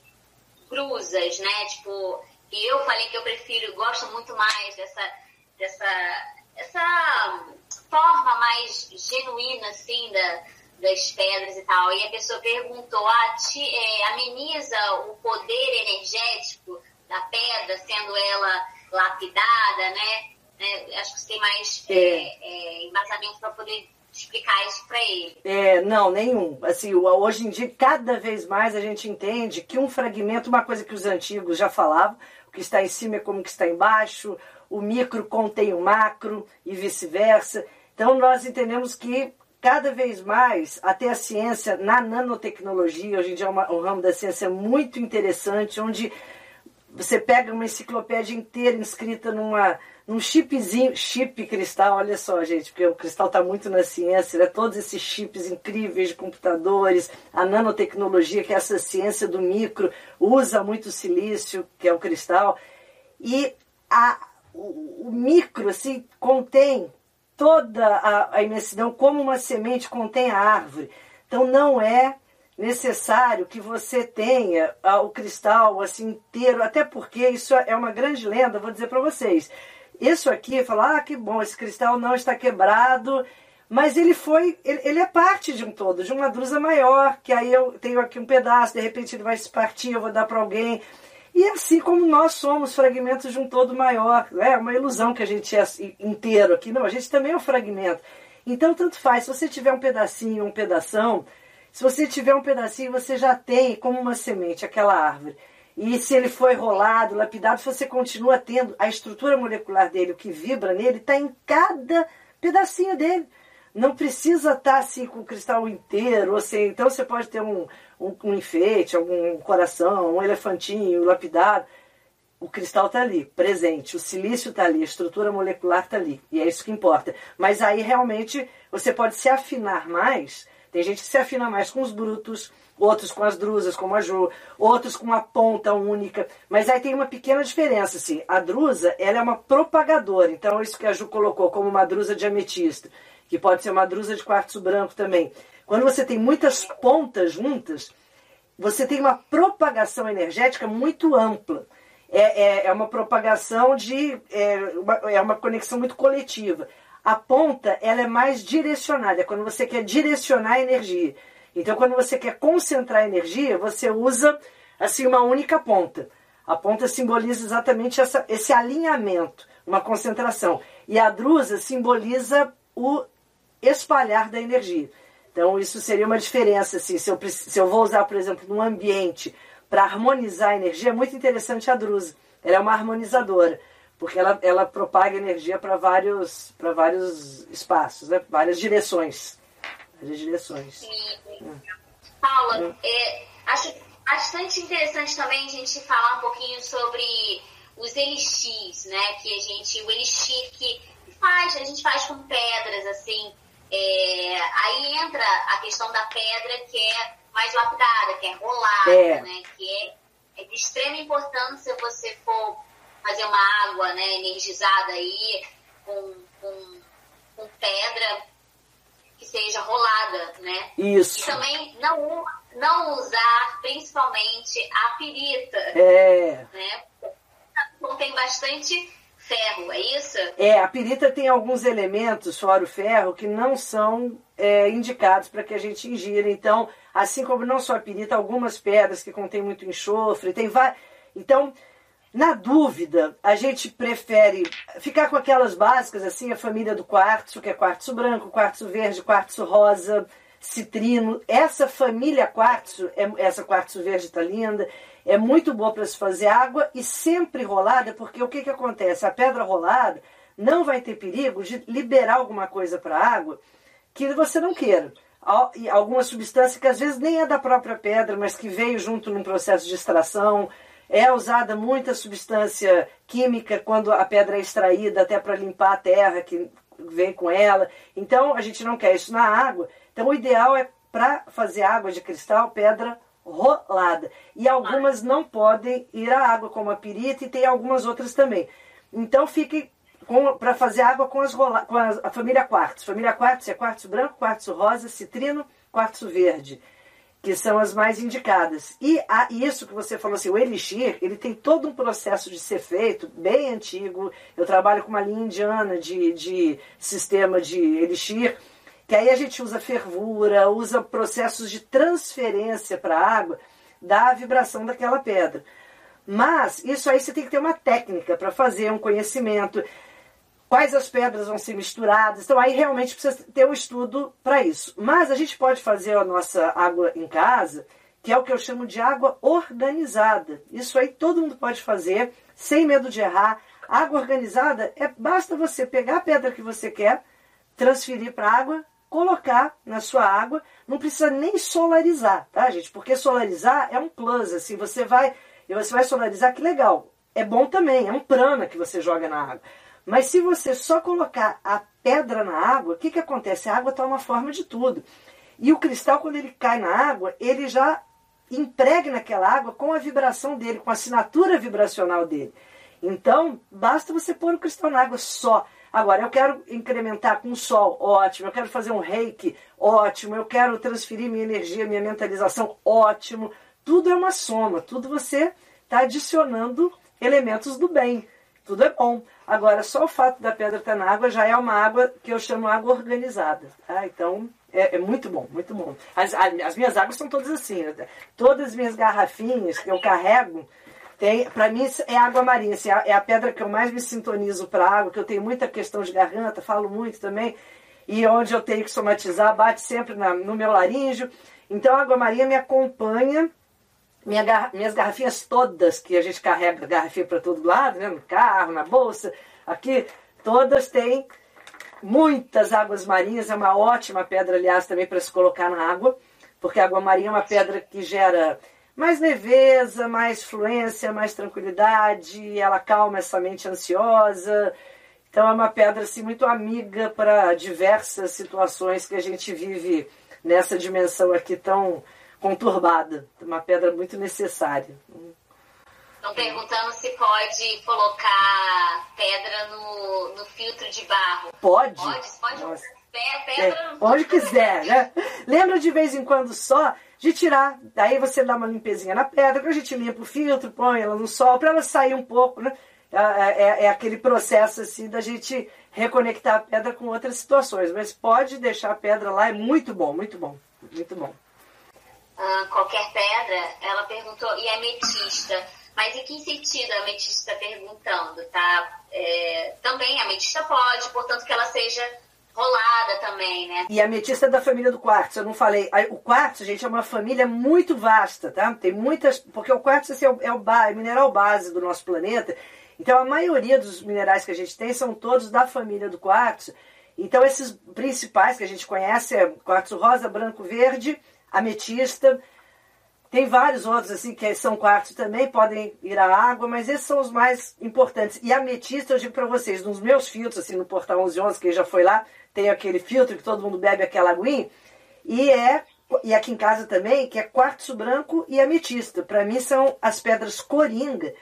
S2: brusas, né? Tipo, e eu falei que eu prefiro, gosto muito mais dessa, dessa, essa forma mais genuína, assim, da, das pedras e tal. E a pessoa perguntou, ah, te, é, ameniza o poder energético da pedra, sendo ela lapidada, né? É, acho que você tem mais é. é, é embasamento para poder explicar isso para ele.
S1: É, não, nenhum. Assim, hoje em dia, cada vez mais a gente entende que um fragmento, uma coisa que os antigos já falavam, o que está em cima é como o que está embaixo, o micro contém o macro e vice-versa. Então nós entendemos que cada vez mais, até a ciência na nanotecnologia, hoje em dia é uma, um ramo da ciência muito interessante, onde você pega uma enciclopédia inteira inscrita numa, num chipzinho, chip cristal, olha só, gente, porque o cristal está muito na ciência, né? todos esses chips incríveis de computadores, a nanotecnologia, que é essa ciência do micro, usa muito silício, que é o cristal, e a, o, o micro assim, contém toda a, a imensidão, como uma semente contém a árvore. Então não é necessário que você tenha ah, o cristal assim inteiro, até porque isso é uma grande lenda, vou dizer para vocês. Isso aqui, falar, ah, que bom, esse cristal não está quebrado, mas ele foi, ele, ele, é parte de um todo, de uma drusa maior, que aí eu tenho aqui um pedaço, de repente ele vai se partir, eu vou dar para alguém. E assim como nós somos fragmentos de um todo maior, é uma ilusão que a gente é inteiro aqui, não, a gente também é um fragmento. Então, tanto faz, se você tiver um pedacinho, um pedação, se você tiver um pedacinho, você já tem como uma semente aquela árvore. E se ele foi rolado, lapidado, você continua tendo a estrutura molecular dele, o que vibra nele, está em cada pedacinho dele. Não precisa estar tá, assim com o cristal inteiro, ou seja, então você pode ter um, um, um enfeite, algum coração, um elefantinho lapidado. O cristal está ali, presente, o silício está ali, a estrutura molecular está ali, e é isso que importa. Mas aí realmente você pode se afinar mais tem gente que se afina mais com os brutos, outros com as drusas, como a Ju, outros com uma ponta única. Mas aí tem uma pequena diferença, assim. A drusa, ela é uma propagadora. Então, isso que a Ju colocou como uma drusa de ametista, que pode ser uma drusa de quartzo branco também. Quando você tem muitas pontas juntas, você tem uma propagação energética muito ampla. É, é, é uma propagação de. É uma, é uma conexão muito coletiva. A ponta, ela é mais direcionada, é quando você quer direcionar a energia. Então, quando você quer concentrar a energia, você usa assim uma única ponta. A ponta simboliza exatamente essa, esse alinhamento, uma concentração. E a drusa simboliza o espalhar da energia. Então, isso seria uma diferença. Assim, se, eu, se eu vou usar, por exemplo, num ambiente para harmonizar a energia, é muito interessante a drusa. Ela é uma harmonizadora porque ela, ela propaga energia para vários, vários espaços, né? várias direções. Várias direções.
S2: Sim. Paula, é, acho bastante interessante também a gente falar um pouquinho sobre os elixis, né? Que a gente, o elixir que faz, a gente faz com pedras, assim. É, aí entra a questão da pedra que é mais lapidada, que é rolada, é. né? Que é, é de extrema importância você for fazer uma água né, energizada aí com, com, com pedra que seja rolada, né?
S1: Isso.
S2: E também não, não usar principalmente a pirita.
S1: É.
S2: Né? Contém bastante ferro, é isso?
S1: É, a pirita tem alguns elementos, fora o ferro, que não são é, indicados para que a gente ingira. Então, assim como não só a pirita, algumas pedras que contêm muito enxofre, tem várias. Então, na dúvida, a gente prefere ficar com aquelas básicas, assim, a família do quartzo, que é quartzo branco, quartzo verde, quartzo rosa, citrino. Essa família quartzo, é, essa quartzo verde está linda, é muito boa para se fazer água e sempre rolada, porque o que, que acontece? A pedra rolada não vai ter perigo de liberar alguma coisa para a água que você não queira. Alguma substância que às vezes nem é da própria pedra, mas que veio junto num processo de extração, é usada muita substância química quando a pedra é extraída, até para limpar a terra que vem com ela. Então a gente não quer isso na água. Então o ideal é para fazer água de cristal, pedra rolada. E algumas não podem ir à água, como a pirita, e tem algumas outras também. Então fique para fazer água com, as rola, com a, a família quartzo. Família quartzo é quartzo branco, quartzo rosa, citrino, quartzo verde que são as mais indicadas. E a, isso que você falou assim, o elixir, ele tem todo um processo de ser feito, bem antigo. Eu trabalho com uma linha indiana de, de sistema de elixir, que aí a gente usa fervura, usa processos de transferência para a água da vibração daquela pedra. Mas isso aí você tem que ter uma técnica para fazer, um conhecimento quais as pedras vão ser misturadas. Então aí realmente precisa ter um estudo para isso. Mas a gente pode fazer a nossa água em casa, que é o que eu chamo de água organizada. Isso aí todo mundo pode fazer, sem medo de errar. Água organizada é basta você pegar a pedra que você quer, transferir para água, colocar na sua água. Não precisa nem solarizar, tá, gente? Porque solarizar é um plus, assim, você vai você vai solarizar, que legal. É bom também, é um prana que você joga na água. Mas se você só colocar a pedra na água, o que, que acontece? A água toma forma de tudo. E o cristal, quando ele cai na água, ele já impregna aquela água com a vibração dele, com a assinatura vibracional dele. Então, basta você pôr o cristal na água só. Agora, eu quero incrementar com sol, ótimo. Eu quero fazer um reiki, ótimo. Eu quero transferir minha energia, minha mentalização, ótimo. Tudo é uma soma, tudo você está adicionando elementos do bem. Tudo é bom. Agora, só o fato da pedra estar na água já é uma água que eu chamo água organizada. Tá? Então, é, é, muito bom, muito bom. As, as minhas águas são todas assim. Né? Todas as minhas garrafinhas que eu carrego, tem, para mim é água marinha. Assim, é a pedra que eu mais me sintonizo para água, que eu tenho muita questão de garganta, falo muito também. E onde eu tenho que somatizar, bate sempre na, no meu laríngeo. Então a água marinha me acompanha minha minhas garrafinhas todas, que a gente carrega garrafinha para todo lado, né? no carro, na bolsa, aqui, todas têm muitas águas marinhas. É uma ótima pedra, aliás, também para se colocar na água, porque a água marinha é uma pedra que gera mais leveza, mais fluência, mais tranquilidade, ela calma essa mente ansiosa. Então é uma pedra assim, muito amiga para diversas situações que a gente vive nessa dimensão aqui tão conturbada. Uma pedra muito necessária.
S2: Estão perguntando se pode colocar pedra no, no filtro de barro.
S1: Pode.
S2: Pode, pode. Nossa. Pedra,
S1: é, onde quiser, né? Lembra de vez em quando só de tirar. Daí você dá uma limpezinha na pedra, a gente limpa o filtro, põe ela no sol, para ela sair um pouco, né? É, é, é, aquele processo assim da gente reconectar a pedra com outras situações. Mas pode deixar a pedra lá, é muito bom, muito bom, muito bom
S2: uh, qualquer pedra, ela perguntou, e ametista? Mas em que sentido a ametista está perguntando, tá? É, também a ametista pode, portanto que ela seja rolada também, né?
S1: E a ametista é da família do quartzo, eu não falei. O quartzo, gente, é uma família muito vasta, tá? Tem muitas. Porque o quartzo assim, é, o, é o é mineral base do nosso planeta. Então a maioria dos minerais que a gente tem são todos da família do quartzo. Então esses principais que a gente conhece é quartzo rosa, branco, verde ametista. Tem vários outros assim que são quartos também, podem ir à água, mas esses são os mais importantes. E ametista, eu digo para vocês, nos meus filtros, assim, no Portal 1111, que já foi lá, tem aquele filtro que todo mundo bebe aquela aguinha, e é e aqui em casa também, que é quartzo branco e ametista. Para mim são as pedras coringa.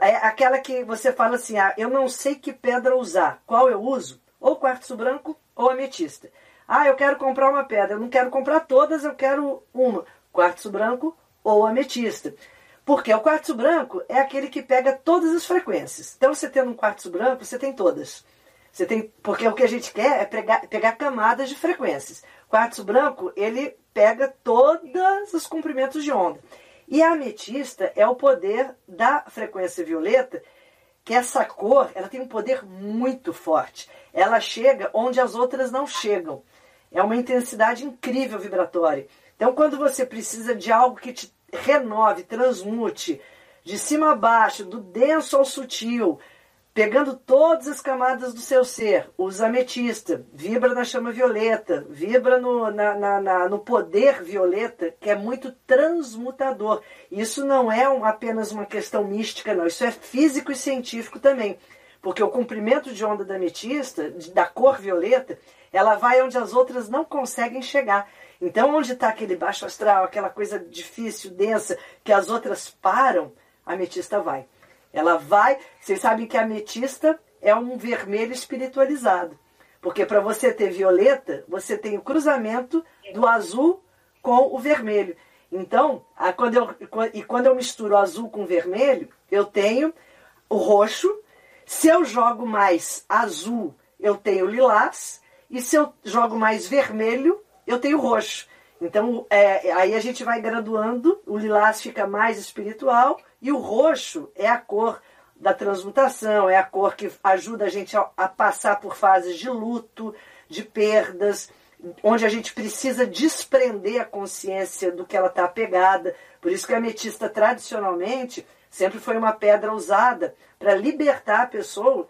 S1: É aquela que você fala assim, ah, eu não sei que pedra usar. Qual eu uso? Ou quartzo branco ou ametista. Ah, eu quero comprar uma pedra. Eu não quero comprar todas, eu quero uma. Quartzo branco ou ametista. Porque o quartzo branco é aquele que pega todas as frequências. Então, você tendo um quartzo branco, você tem todas. Você tem, porque o que a gente quer é pegar, pegar camadas de frequências. Quartzo branco, ele pega todos os comprimentos de onda. E a ametista é o poder da frequência violeta, que essa cor, ela tem um poder muito forte. Ela chega onde as outras não chegam. É uma intensidade incrível vibratória. Então, quando você precisa de algo que te renove, transmute, de cima a baixo, do denso ao sutil, pegando todas as camadas do seu ser, usa ametista, vibra na chama violeta, vibra no, na, na, na, no poder violeta, que é muito transmutador. Isso não é um, apenas uma questão mística, não. Isso é físico e científico também. Porque o comprimento de onda da ametista, da cor violeta, ela vai onde as outras não conseguem chegar. Então, onde está aquele baixo astral, aquela coisa difícil, densa, que as outras param, a ametista vai. Ela vai. Vocês sabem que a ametista é um vermelho espiritualizado. Porque para você ter violeta, você tem o cruzamento do azul com o vermelho. Então, a, quando eu, e quando eu misturo azul com vermelho, eu tenho o roxo. Se eu jogo mais azul, eu tenho lilás. E se eu jogo mais vermelho, eu tenho roxo. Então, é, aí a gente vai graduando, o lilás fica mais espiritual e o roxo é a cor da transmutação, é a cor que ajuda a gente a, a passar por fases de luto, de perdas, onde a gente precisa desprender a consciência do que ela está apegada. Por isso que a ametista, tradicionalmente, sempre foi uma pedra usada para libertar a pessoa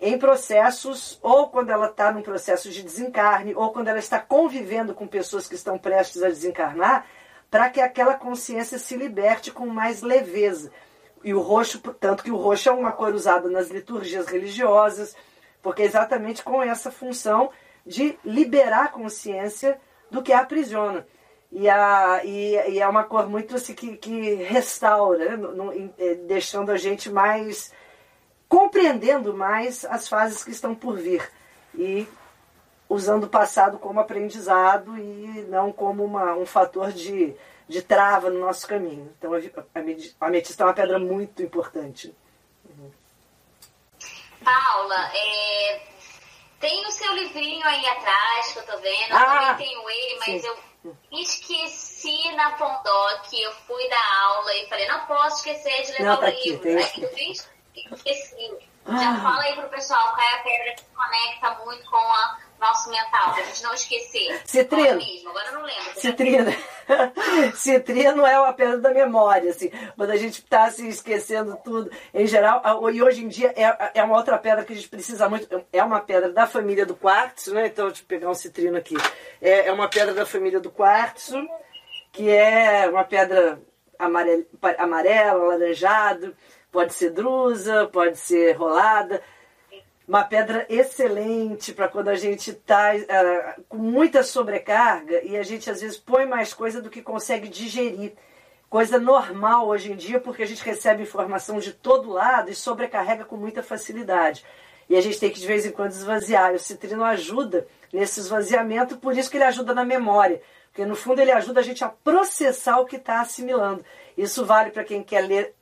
S1: em processos, ou quando ela está num processo de desencarne, ou quando ela está convivendo com pessoas que estão prestes a desencarnar, para que aquela consciência se liberte com mais leveza. e o roxo, tanto que o roxo é uma cor usada nas liturgias religiosas, porque é exatamente com essa função de liberar a consciência do que a aprisiona. E, a, e, e é uma cor muito assim que, que restaura, né? no, no, é, deixando a gente mais. compreendendo mais as fases que estão por vir. E usando o passado como aprendizado e não como uma, um fator de, de trava no nosso caminho. Então a ametista é uma pedra muito importante.
S2: Paula, é, tem o seu livrinho aí atrás que eu tô vendo, eu ah, também tenho ele, mas sim. eu esqueci na Pondoc, eu fui dar aula e falei, não posso esquecer de levar não, tá o aqui, livro. Aí eu esqueci. Ah. Já fala aí pro pessoal qual é a pedra que conecta muito com a nosso mental, pra gente não esquecer. Citrino. Mesmo. Agora eu não lembro.
S1: Citrino. Citrino é uma pedra da memória, assim. Quando a gente está se assim, esquecendo tudo, em geral, e hoje em dia é, é uma outra pedra que a gente precisa muito. É uma pedra da família do quartzo, né? Então, deixa eu pegar um citrino aqui. É, é uma pedra da família do quartzo, que é uma pedra amarela, amarela alaranjado, pode ser drusa, pode ser rolada uma pedra excelente para quando a gente está uh, ah, com muita sobrecarga e a gente às vezes põe mais coisa do que consegue digerir. Coisa normal hoje em dia, porque a gente recebe informação de todo lado e sobrecarrega com muita facilidade. E a gente tem que de vez em quando esvaziar. O citrino ajuda nesse esvaziamento, por isso que ele ajuda na memória. Porque no fundo ele ajuda a gente a processar o que está assimilando. Isso vale para quem quer ler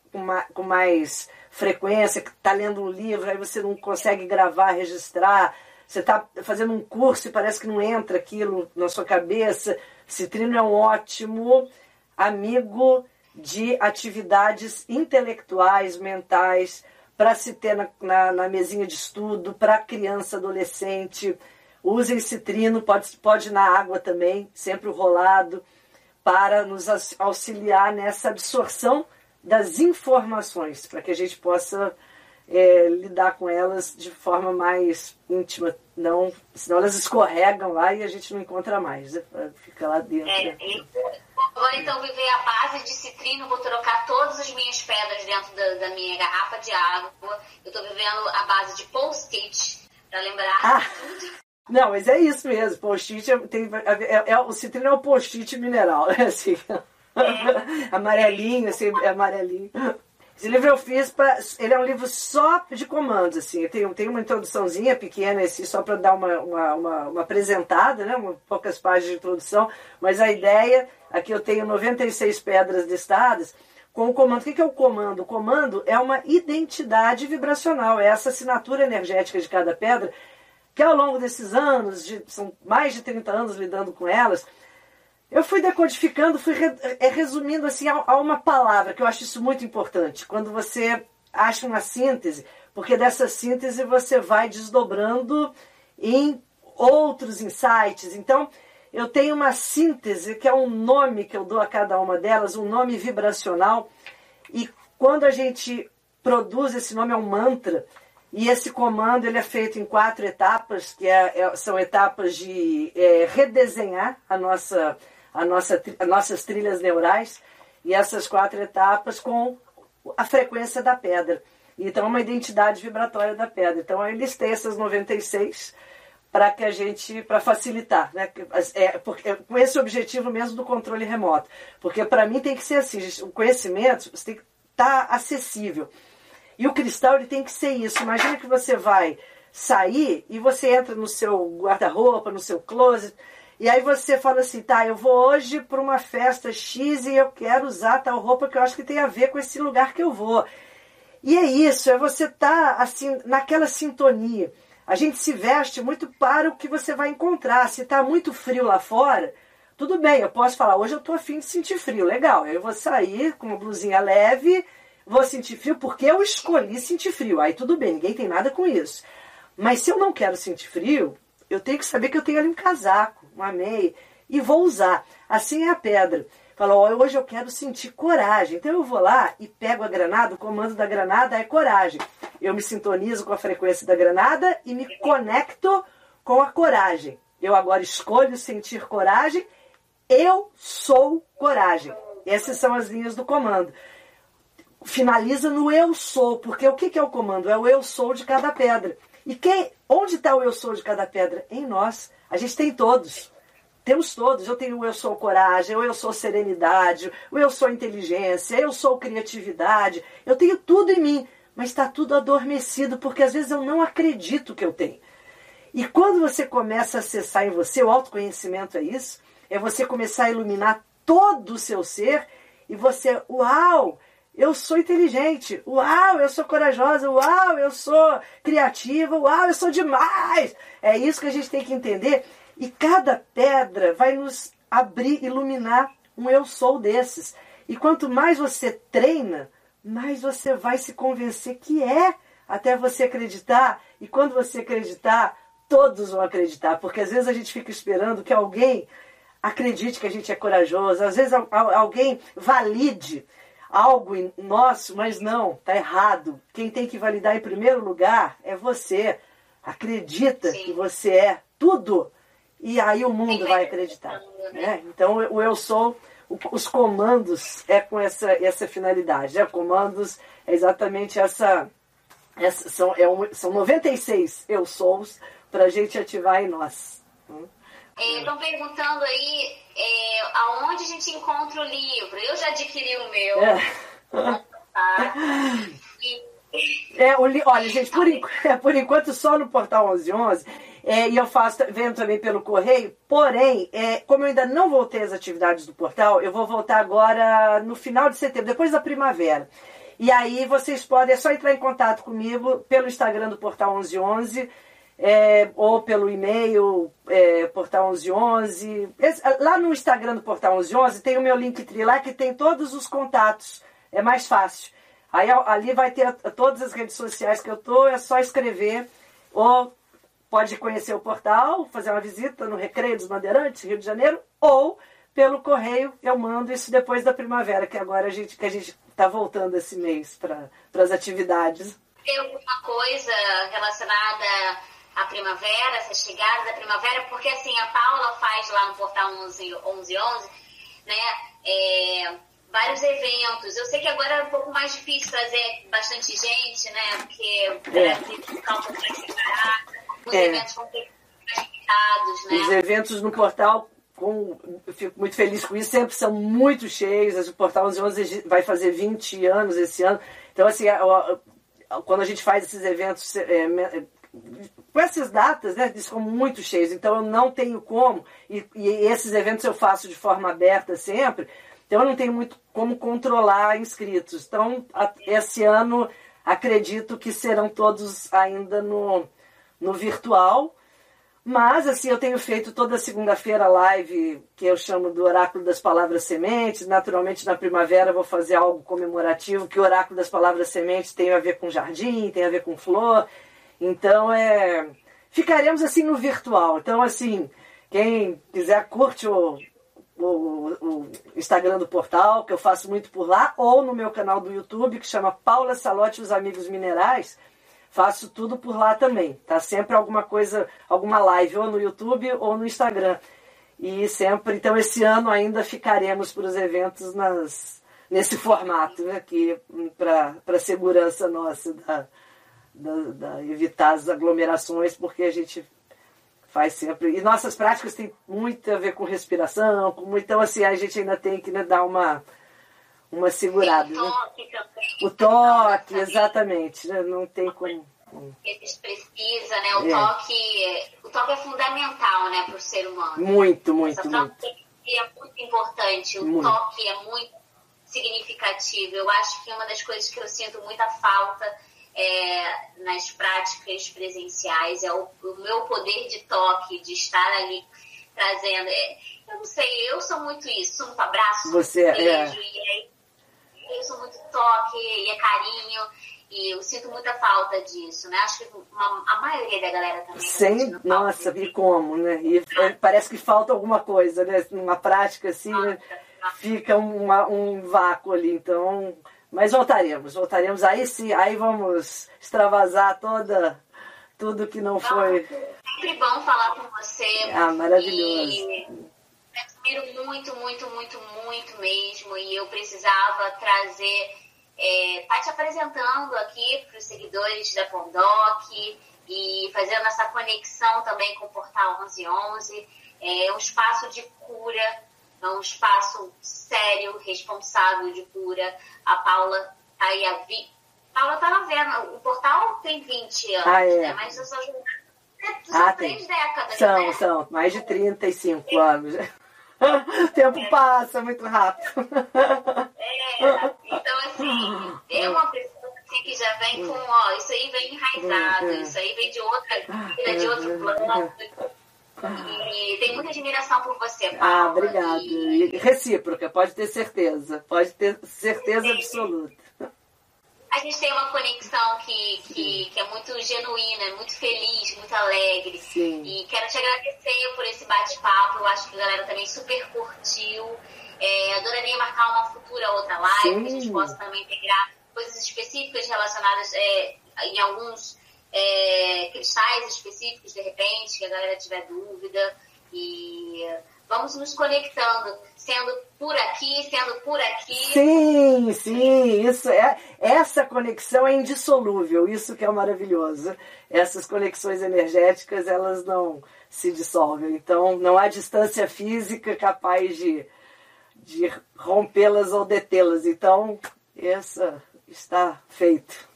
S1: com mais frequência, que está lendo um livro, aí você não consegue gravar, registrar. Você está fazendo um curso e parece que não entra aquilo na sua cabeça. Citrino é um ótimo amigo de atividades intelectuais, mentais, para se ter na, na, na, mesinha de estudo, para criança, adolescente. Usem citrino, pode, pode na água também, sempre o rolado, para nos auxiliar nessa absorção das informações, para que a gente possa é, lidar com elas de forma mais íntima, não, senão elas escorregam lá e a gente não encontra mais, né? fica lá dentro. É,
S2: né? Agora então viver a base de citrino, vou trocar todas as minhas pedras dentro da, da minha garrafa de água. Eu estou vivendo a base de post-it para lembrar ah. tudo.
S1: Não, mas é isso mesmo. Post-it é, tem, é, é, o citrino é o post-it mineral, né? Assim. amarelinho, assim, amarelinho. Esse livro eu fiz para. Ele é um livro só de comandos, assim. Tem, tem uma introduçãozinha pequena, assim, só para dar uma, uma, uma, uma, apresentada, né? Poucas páginas de introdução. Mas a ideia, aqui eu tenho 96 pedras listadas com o comando. O que é o comando? O comando é uma identidade vibracional, é essa assinatura energética de cada pedra, que ao longo desses anos, de, são mais de 30 anos lidando com elas, eu fui decodificando, fui é, resumindo assim a, a uma palavra, que eu acho isso muito importante. Quando você acha uma síntese, porque dessa síntese você vai desdobrando em outros insights. Então, eu tenho uma síntese, que é um nome que eu dou a cada uma delas, um nome vibracional. E quando a gente produz esse nome, é um mantra. E esse comando ele é feito em quatro etapas, que é, é, são etapas de é, redesenhar a nossa a nossa, as nossas trilhas neurais e essas quatro etapas com a frequência da pedra. Então, uma identidade vibratória da pedra. Então, eu listei essas 96 para que a gente, para facilitar, né? É, porque, é, com esse objetivo mesmo do controle remoto. Porque para mim tem que ser assim, o conhecimento tem que estar tá acessível. E o cristal ele tem que ser isso. Imagina que você vai sair e você entra no seu guarda-roupa, no seu closet, e aí você fala assim, tá, eu vou hoje para uma festa X e eu quero usar tal roupa que eu acho que tem a ver com esse lugar que eu vou. E é isso, é você tá, assim naquela sintonia. A gente se veste muito para o que você vai encontrar. Se está muito frio lá fora, tudo bem, eu posso falar, hoje eu estou afim de sentir frio, legal. Eu vou sair com uma blusinha leve, vou sentir frio porque eu escolhi sentir frio. Aí tudo bem, ninguém tem nada com isso. Mas se eu não quero sentir frio, eu tenho que saber que eu tenho ali um casaco, uma meia, e vou usar. Assim é a pedra. Fala, hoje eu quero sentir coragem. Então eu vou lá e pego a granada, o comando da granada é coragem. Eu me sintonizo com a frequência da granada e me conecto com a coragem. Eu agora escolho sentir coragem. Eu sou coragem. Essas são as linhas do comando. finaliza no eu sou, porque o que é o comando? É o eu sou de cada pedra. E quem, onde está o eu sou de cada pedra? Em nós. A gente tem todos. Temos todos. Eu tenho o eu sou coragem, o eu sou serenidade, o eu sou inteligência, eu sou criatividade. Eu tenho tudo em mim, mas está tudo adormecido, porque às vezes eu não acredito que eu tenho. E quando você começa a acessar em você, o autoconhecimento é isso, é você começar a iluminar todo o seu ser e você, uau, eu sou inteligente, uau, eu sou corajosa, uau, eu sou criativa, uau, eu sou demais. É isso que a gente tem que entender. E cada pedra vai nos abrir, iluminar um eu sou desses. E quanto mais você treina, mais você vai se convencer que é, até você acreditar. E quando você acreditar, todos vão acreditar, porque às vezes a gente fica esperando que alguém acredite que a gente é corajoso, às vezes alguém valide algo nosso, mas não, tá errado. Quem tem que validar em primeiro lugar é você. Acredita Sim. que você é tudo. E aí o mundo vai acreditar. Né? né? Então o eu sou, os comandos é com essa, essa finalidade. Né? Comandos é exatamente essa. essa são, é um, são 96 eu sous para a gente ativar em nós.
S2: Estão é, perguntando aí é, aonde a gente encontra o livro. Eu já adquiri o meu. É. Tá?
S1: É, o li... Olha, gente, por, é, por enquanto só no portal 1111. É, e eu faço, vendo também pelo correio. Porém, é, como eu ainda não voltei às atividades do portal, eu vou voltar agora no final de setembro, depois da primavera. E aí vocês podem, é só entrar em contato comigo pelo Instagram do Portal 1111 é, ou pelo e-mail é, Portal 1111. Esse, lá no Instagram do Portal 1111 tem o meu link lá que tem todos os contatos. É mais fácil. Aí ali vai ter todas as redes sociais que eu tô, é só escrever ou pode conhecer o portal, fazer uma visita no Recreio dos Bandeirantes, Rio de Janeiro, ou pelo correio eu mando isso depois da primavera, que agora a gente que a gente está voltando esse mês para as atividades.
S2: Tem alguma coisa relacionada a primavera, essa chegada da primavera, porque assim, a Paula faz lá no portal 1111, 11, né, é, vários eventos. Eu sei que agora é um pouco mais difícil trazer bastante gente, né, porque o é. Brasil ficar um pouco mais separado, os é. eventos vão ter mais limitados, né.
S1: Os eventos no portal com, eu fico muito feliz com isso, sempre são muito cheios. O Portal 1111 vai fazer 20 anos esse ano. Então, assim, quando a gente faz esses eventos é, com essas datas, né, eles ficam muito cheios, então eu não tenho como, e, e, esses eventos eu faço de forma aberta sempre, então eu não tenho muito como controlar inscritos. Então, a, esse ano acredito que serão todos ainda no, no virtual, mas assim, eu tenho feito toda segunda-feira live que eu chamo do Oráculo das Palavras Sementes. Naturalmente, na primavera vou fazer algo comemorativo, que o Oráculo das Palavras Sementes tem a ver com jardim, tem a ver com flor. Então é. Ficaremos assim no virtual. Então, assim, quem quiser curte o, o, o, Instagram do portal, que eu faço muito por lá, ou no meu canal do YouTube, que chama Paula Salote e os Amigos Minerais. Faço tudo por lá também. Tá sempre alguma coisa, alguma live, ou no YouTube ou no Instagram. E sempre, então esse ano ainda ficaremos para os eventos nas, nesse formato, né, aqui para segurança nossa da, da, da evitar as aglomerações, porque a gente faz sempre. E nossas práticas têm muito a ver com respiração, com, então assim, a gente ainda tem que né, dar uma, uma segurada.
S2: o toque né?
S1: O toque, exatamente. Né? Não tem como.
S2: Eles precisa, né? O, é. toque, o toque é fundamental né, para o ser humano.
S1: Muito, muito, Essa muito.
S2: É muito importante. O muito. toque é muito significativo. Eu acho que uma das coisas que eu sinto muita falta é, nas práticas presenciais, é o, o, meu poder de toque, de estar ali trazendo. É, eu não sei, eu sou muito isso, muito abraço,
S1: Você,
S2: muito é. beijo, é. e aí eu sou muito toque, e é carinho, e eu sinto muita falta disso, né? Acho que uma, a maioria da galera também.
S1: Sim, nossa, e como, né? E parece que falta alguma coisa, né? Numa prática assim, né? fica uma, um vácuo ali, então mas voltaremos, voltaremos. Aí sim, aí vamos extravasar toda, tudo que não foi.
S2: Sempre bom falar com você.
S1: Ah, maravilhoso.
S2: E admiro muito, muito, muito, muito mesmo. E eu precisava trazer é, tá te apresentando aqui para os seguidores da Pondoc e fazendo essa conexão também com o Portal 1111. É um espaço de cura, é um espaço sério, responsável de cura. A Paula tá aí a vi... Paula tá vendo, o portal tem 20 anos, ah, é. né? Mas jornalista são ah, três décadas,
S1: São,
S2: né?
S1: são, mais de 35 anos. O tempo é. passa muito rápido.
S2: É, então assim, é uma pessoa assim, que já vem com, ó, isso aí vem enraizado, é. isso aí vem de outra vida, de outro plano. E tem muita admiração por você, Paula.
S1: Ah, obrigada. E... Recíproca, pode ter certeza. Pode ter certeza absoluta
S2: a gente tem uma conexão que, que, que, é muito genuína, muito feliz, muito alegre.
S1: Sim.
S2: E quero te agradecer por esse bate-papo. Eu acho que a galera também super curtiu. É, adoraria marcar uma futura outra live, Sim. que a gente possa também integrar coisas específicas relacionadas é, em alguns é, cristais específicos, de repente, que a galera tiver dúvida. E vamos nos conectando, sendo por aqui, sendo por aqui.
S1: Sim, sim, isso é essa conexão é indissolúvel, isso que é maravilhoso. Essas conexões energéticas, elas não se dissolvem. Então, não há distância física capaz de, de rompê-las ou detê-las. Então, essa está feito.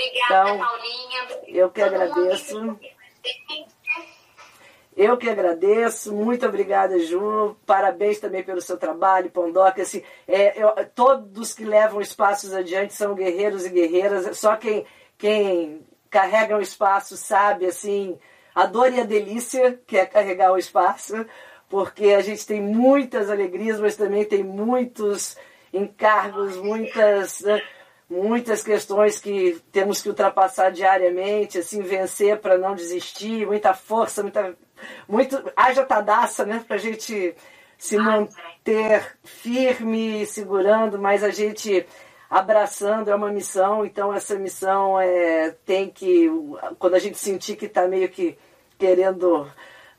S2: Obrigada, então, Paulinha.
S1: Eu que agradeço. Eu que agradeço, muito obrigada, Ju. Parabéns também pelo seu trabalho, Pondoca. Assim, é, eu, todos que levam espaços adiante são guerreiros e guerreiras. Só quem, quem carrega o espaço sabe assim a dor e a delícia que é carregar o espaço, porque a gente tem muitas alegrias, mas também tem muitos encargos, muitas né, muitas questões que temos que ultrapassar diariamente, assim vencer para não desistir, muita força, muita muito. Haja tadaça, né? Pra gente se manter firme, segurando, mas a gente abraçando é uma missão, então essa missão é, tem que, quando a gente sentir que está meio que querendo,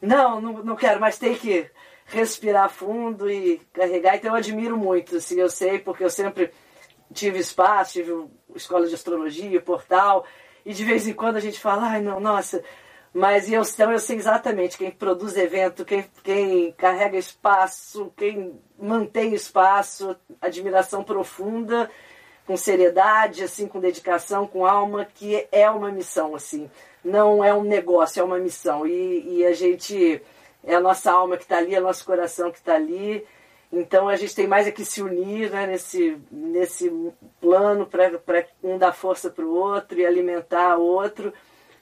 S1: não, não, não quero, mas tem que respirar fundo e carregar. Então eu admiro muito, assim, eu sei, porque eu sempre tive espaço, tive escola de astrologia, portal, e de vez em quando a gente fala, ai não, nossa, mas eu, então eu sei exatamente quem produz evento, quem, quem carrega espaço, quem mantém espaço, admiração profunda, com seriedade, assim, com dedicação, com alma, que é uma missão, assim. Não é um negócio, é uma missão. E, e a gente, é a nossa alma que está ali, é o nosso coração que está ali. Então a gente tem mais é que se unir né, nesse, nesse plano para um dar força para o outro e alimentar o outro,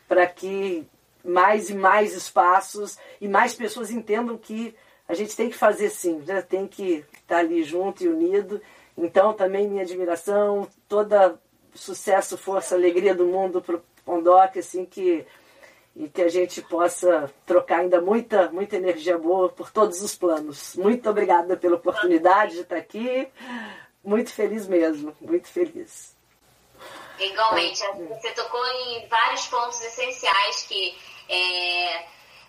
S1: para que mais e mais espaços e mais pessoas entendam que a gente tem que fazer sim, né? tem que estar ali junto e unido. Então também minha admiração, toda sucesso, força, alegria do mundo para o Pondoc, assim que e que a gente possa trocar ainda muita, muita energia boa por todos os planos. Muito obrigada pela oportunidade de estar aqui. Muito feliz mesmo, muito feliz.
S2: Igualmente, você tocou em vários pontos essenciais que, é,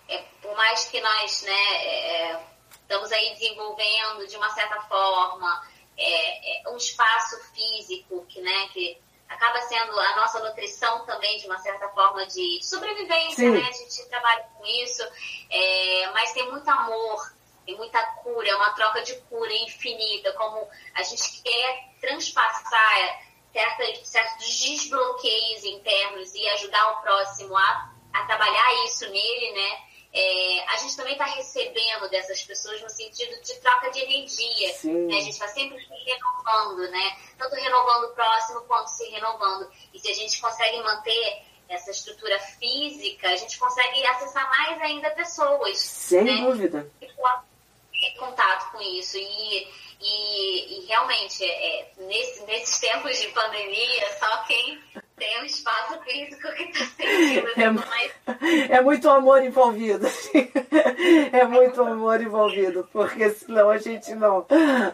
S2: é, por mais que nós né, é, estamos aí desenvolvendo de uma certa forma é, é, um espaço físico que, né, que acaba sendo a nossa nutrição também de uma certa forma de sobrevivência, né? A gente trabalha com isso, é, mas tem muito amor, tem muita cura, é uma troca de cura infinita, como a gente quer transpassar certos, certos desbloqueios internos e ajudar o próximo a, a trabalhar isso nele, né? É, a gente também está recebendo dessas pessoas no sentido de troca de energia. Né? A gente está sempre se renovando, né? Tanto renovando o próximo quanto se renovando. E se a gente consegue manter essa estrutura física, a gente consegue acessar mais ainda pessoas.
S1: Sem né? dúvida. E
S2: ter contato com isso. E e, e realmente, é, nesse, nesses tempos de pandemia, só quem tem um espaço físico que está sentindo é, mais...
S1: é muito amor envolvido. é muito amor envolvido, porque senão a gente não.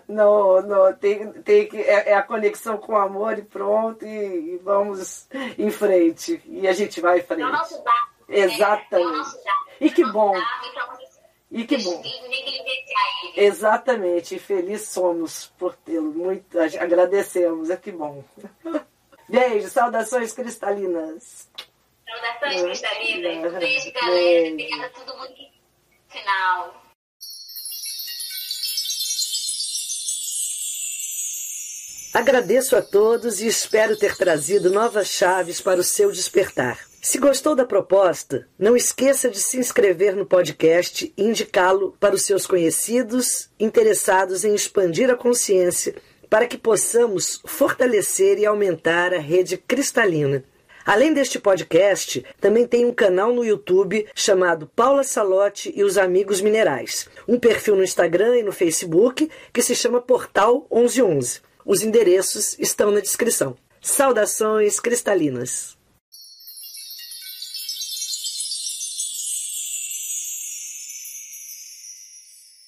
S1: não, não tem, tem que, é, é a conexão com o amor e pronto, e, e, vamos em frente. E a gente vai em frente. É o
S2: nosso dado.
S1: Exatamente.
S2: Né? É nosso.
S1: E que bom. E que bom. Exatamente, feliz somos por tê-lo. Muito agradecemos, é que bom. Beijo, saudações cristalinas.
S2: Saudações cristalinas. Beijo, galera. Obrigada a todo mundo que final.
S1: Agradeço a todos e espero ter trazido novas chaves para o seu despertar. Se gostou da proposta, não esqueça de se inscrever no podcast e indicá-lo para os seus conhecidos interessados em expandir a consciência para que possamos fortalecer e aumentar a rede cristalina. Além deste podcast, também tem um canal no YouTube chamado Paula Salote e os Amigos Minerais, um perfil no Instagram e no Facebook que se chama Portal 1111. Os endereços estão na descrição. Saudações cristalinas!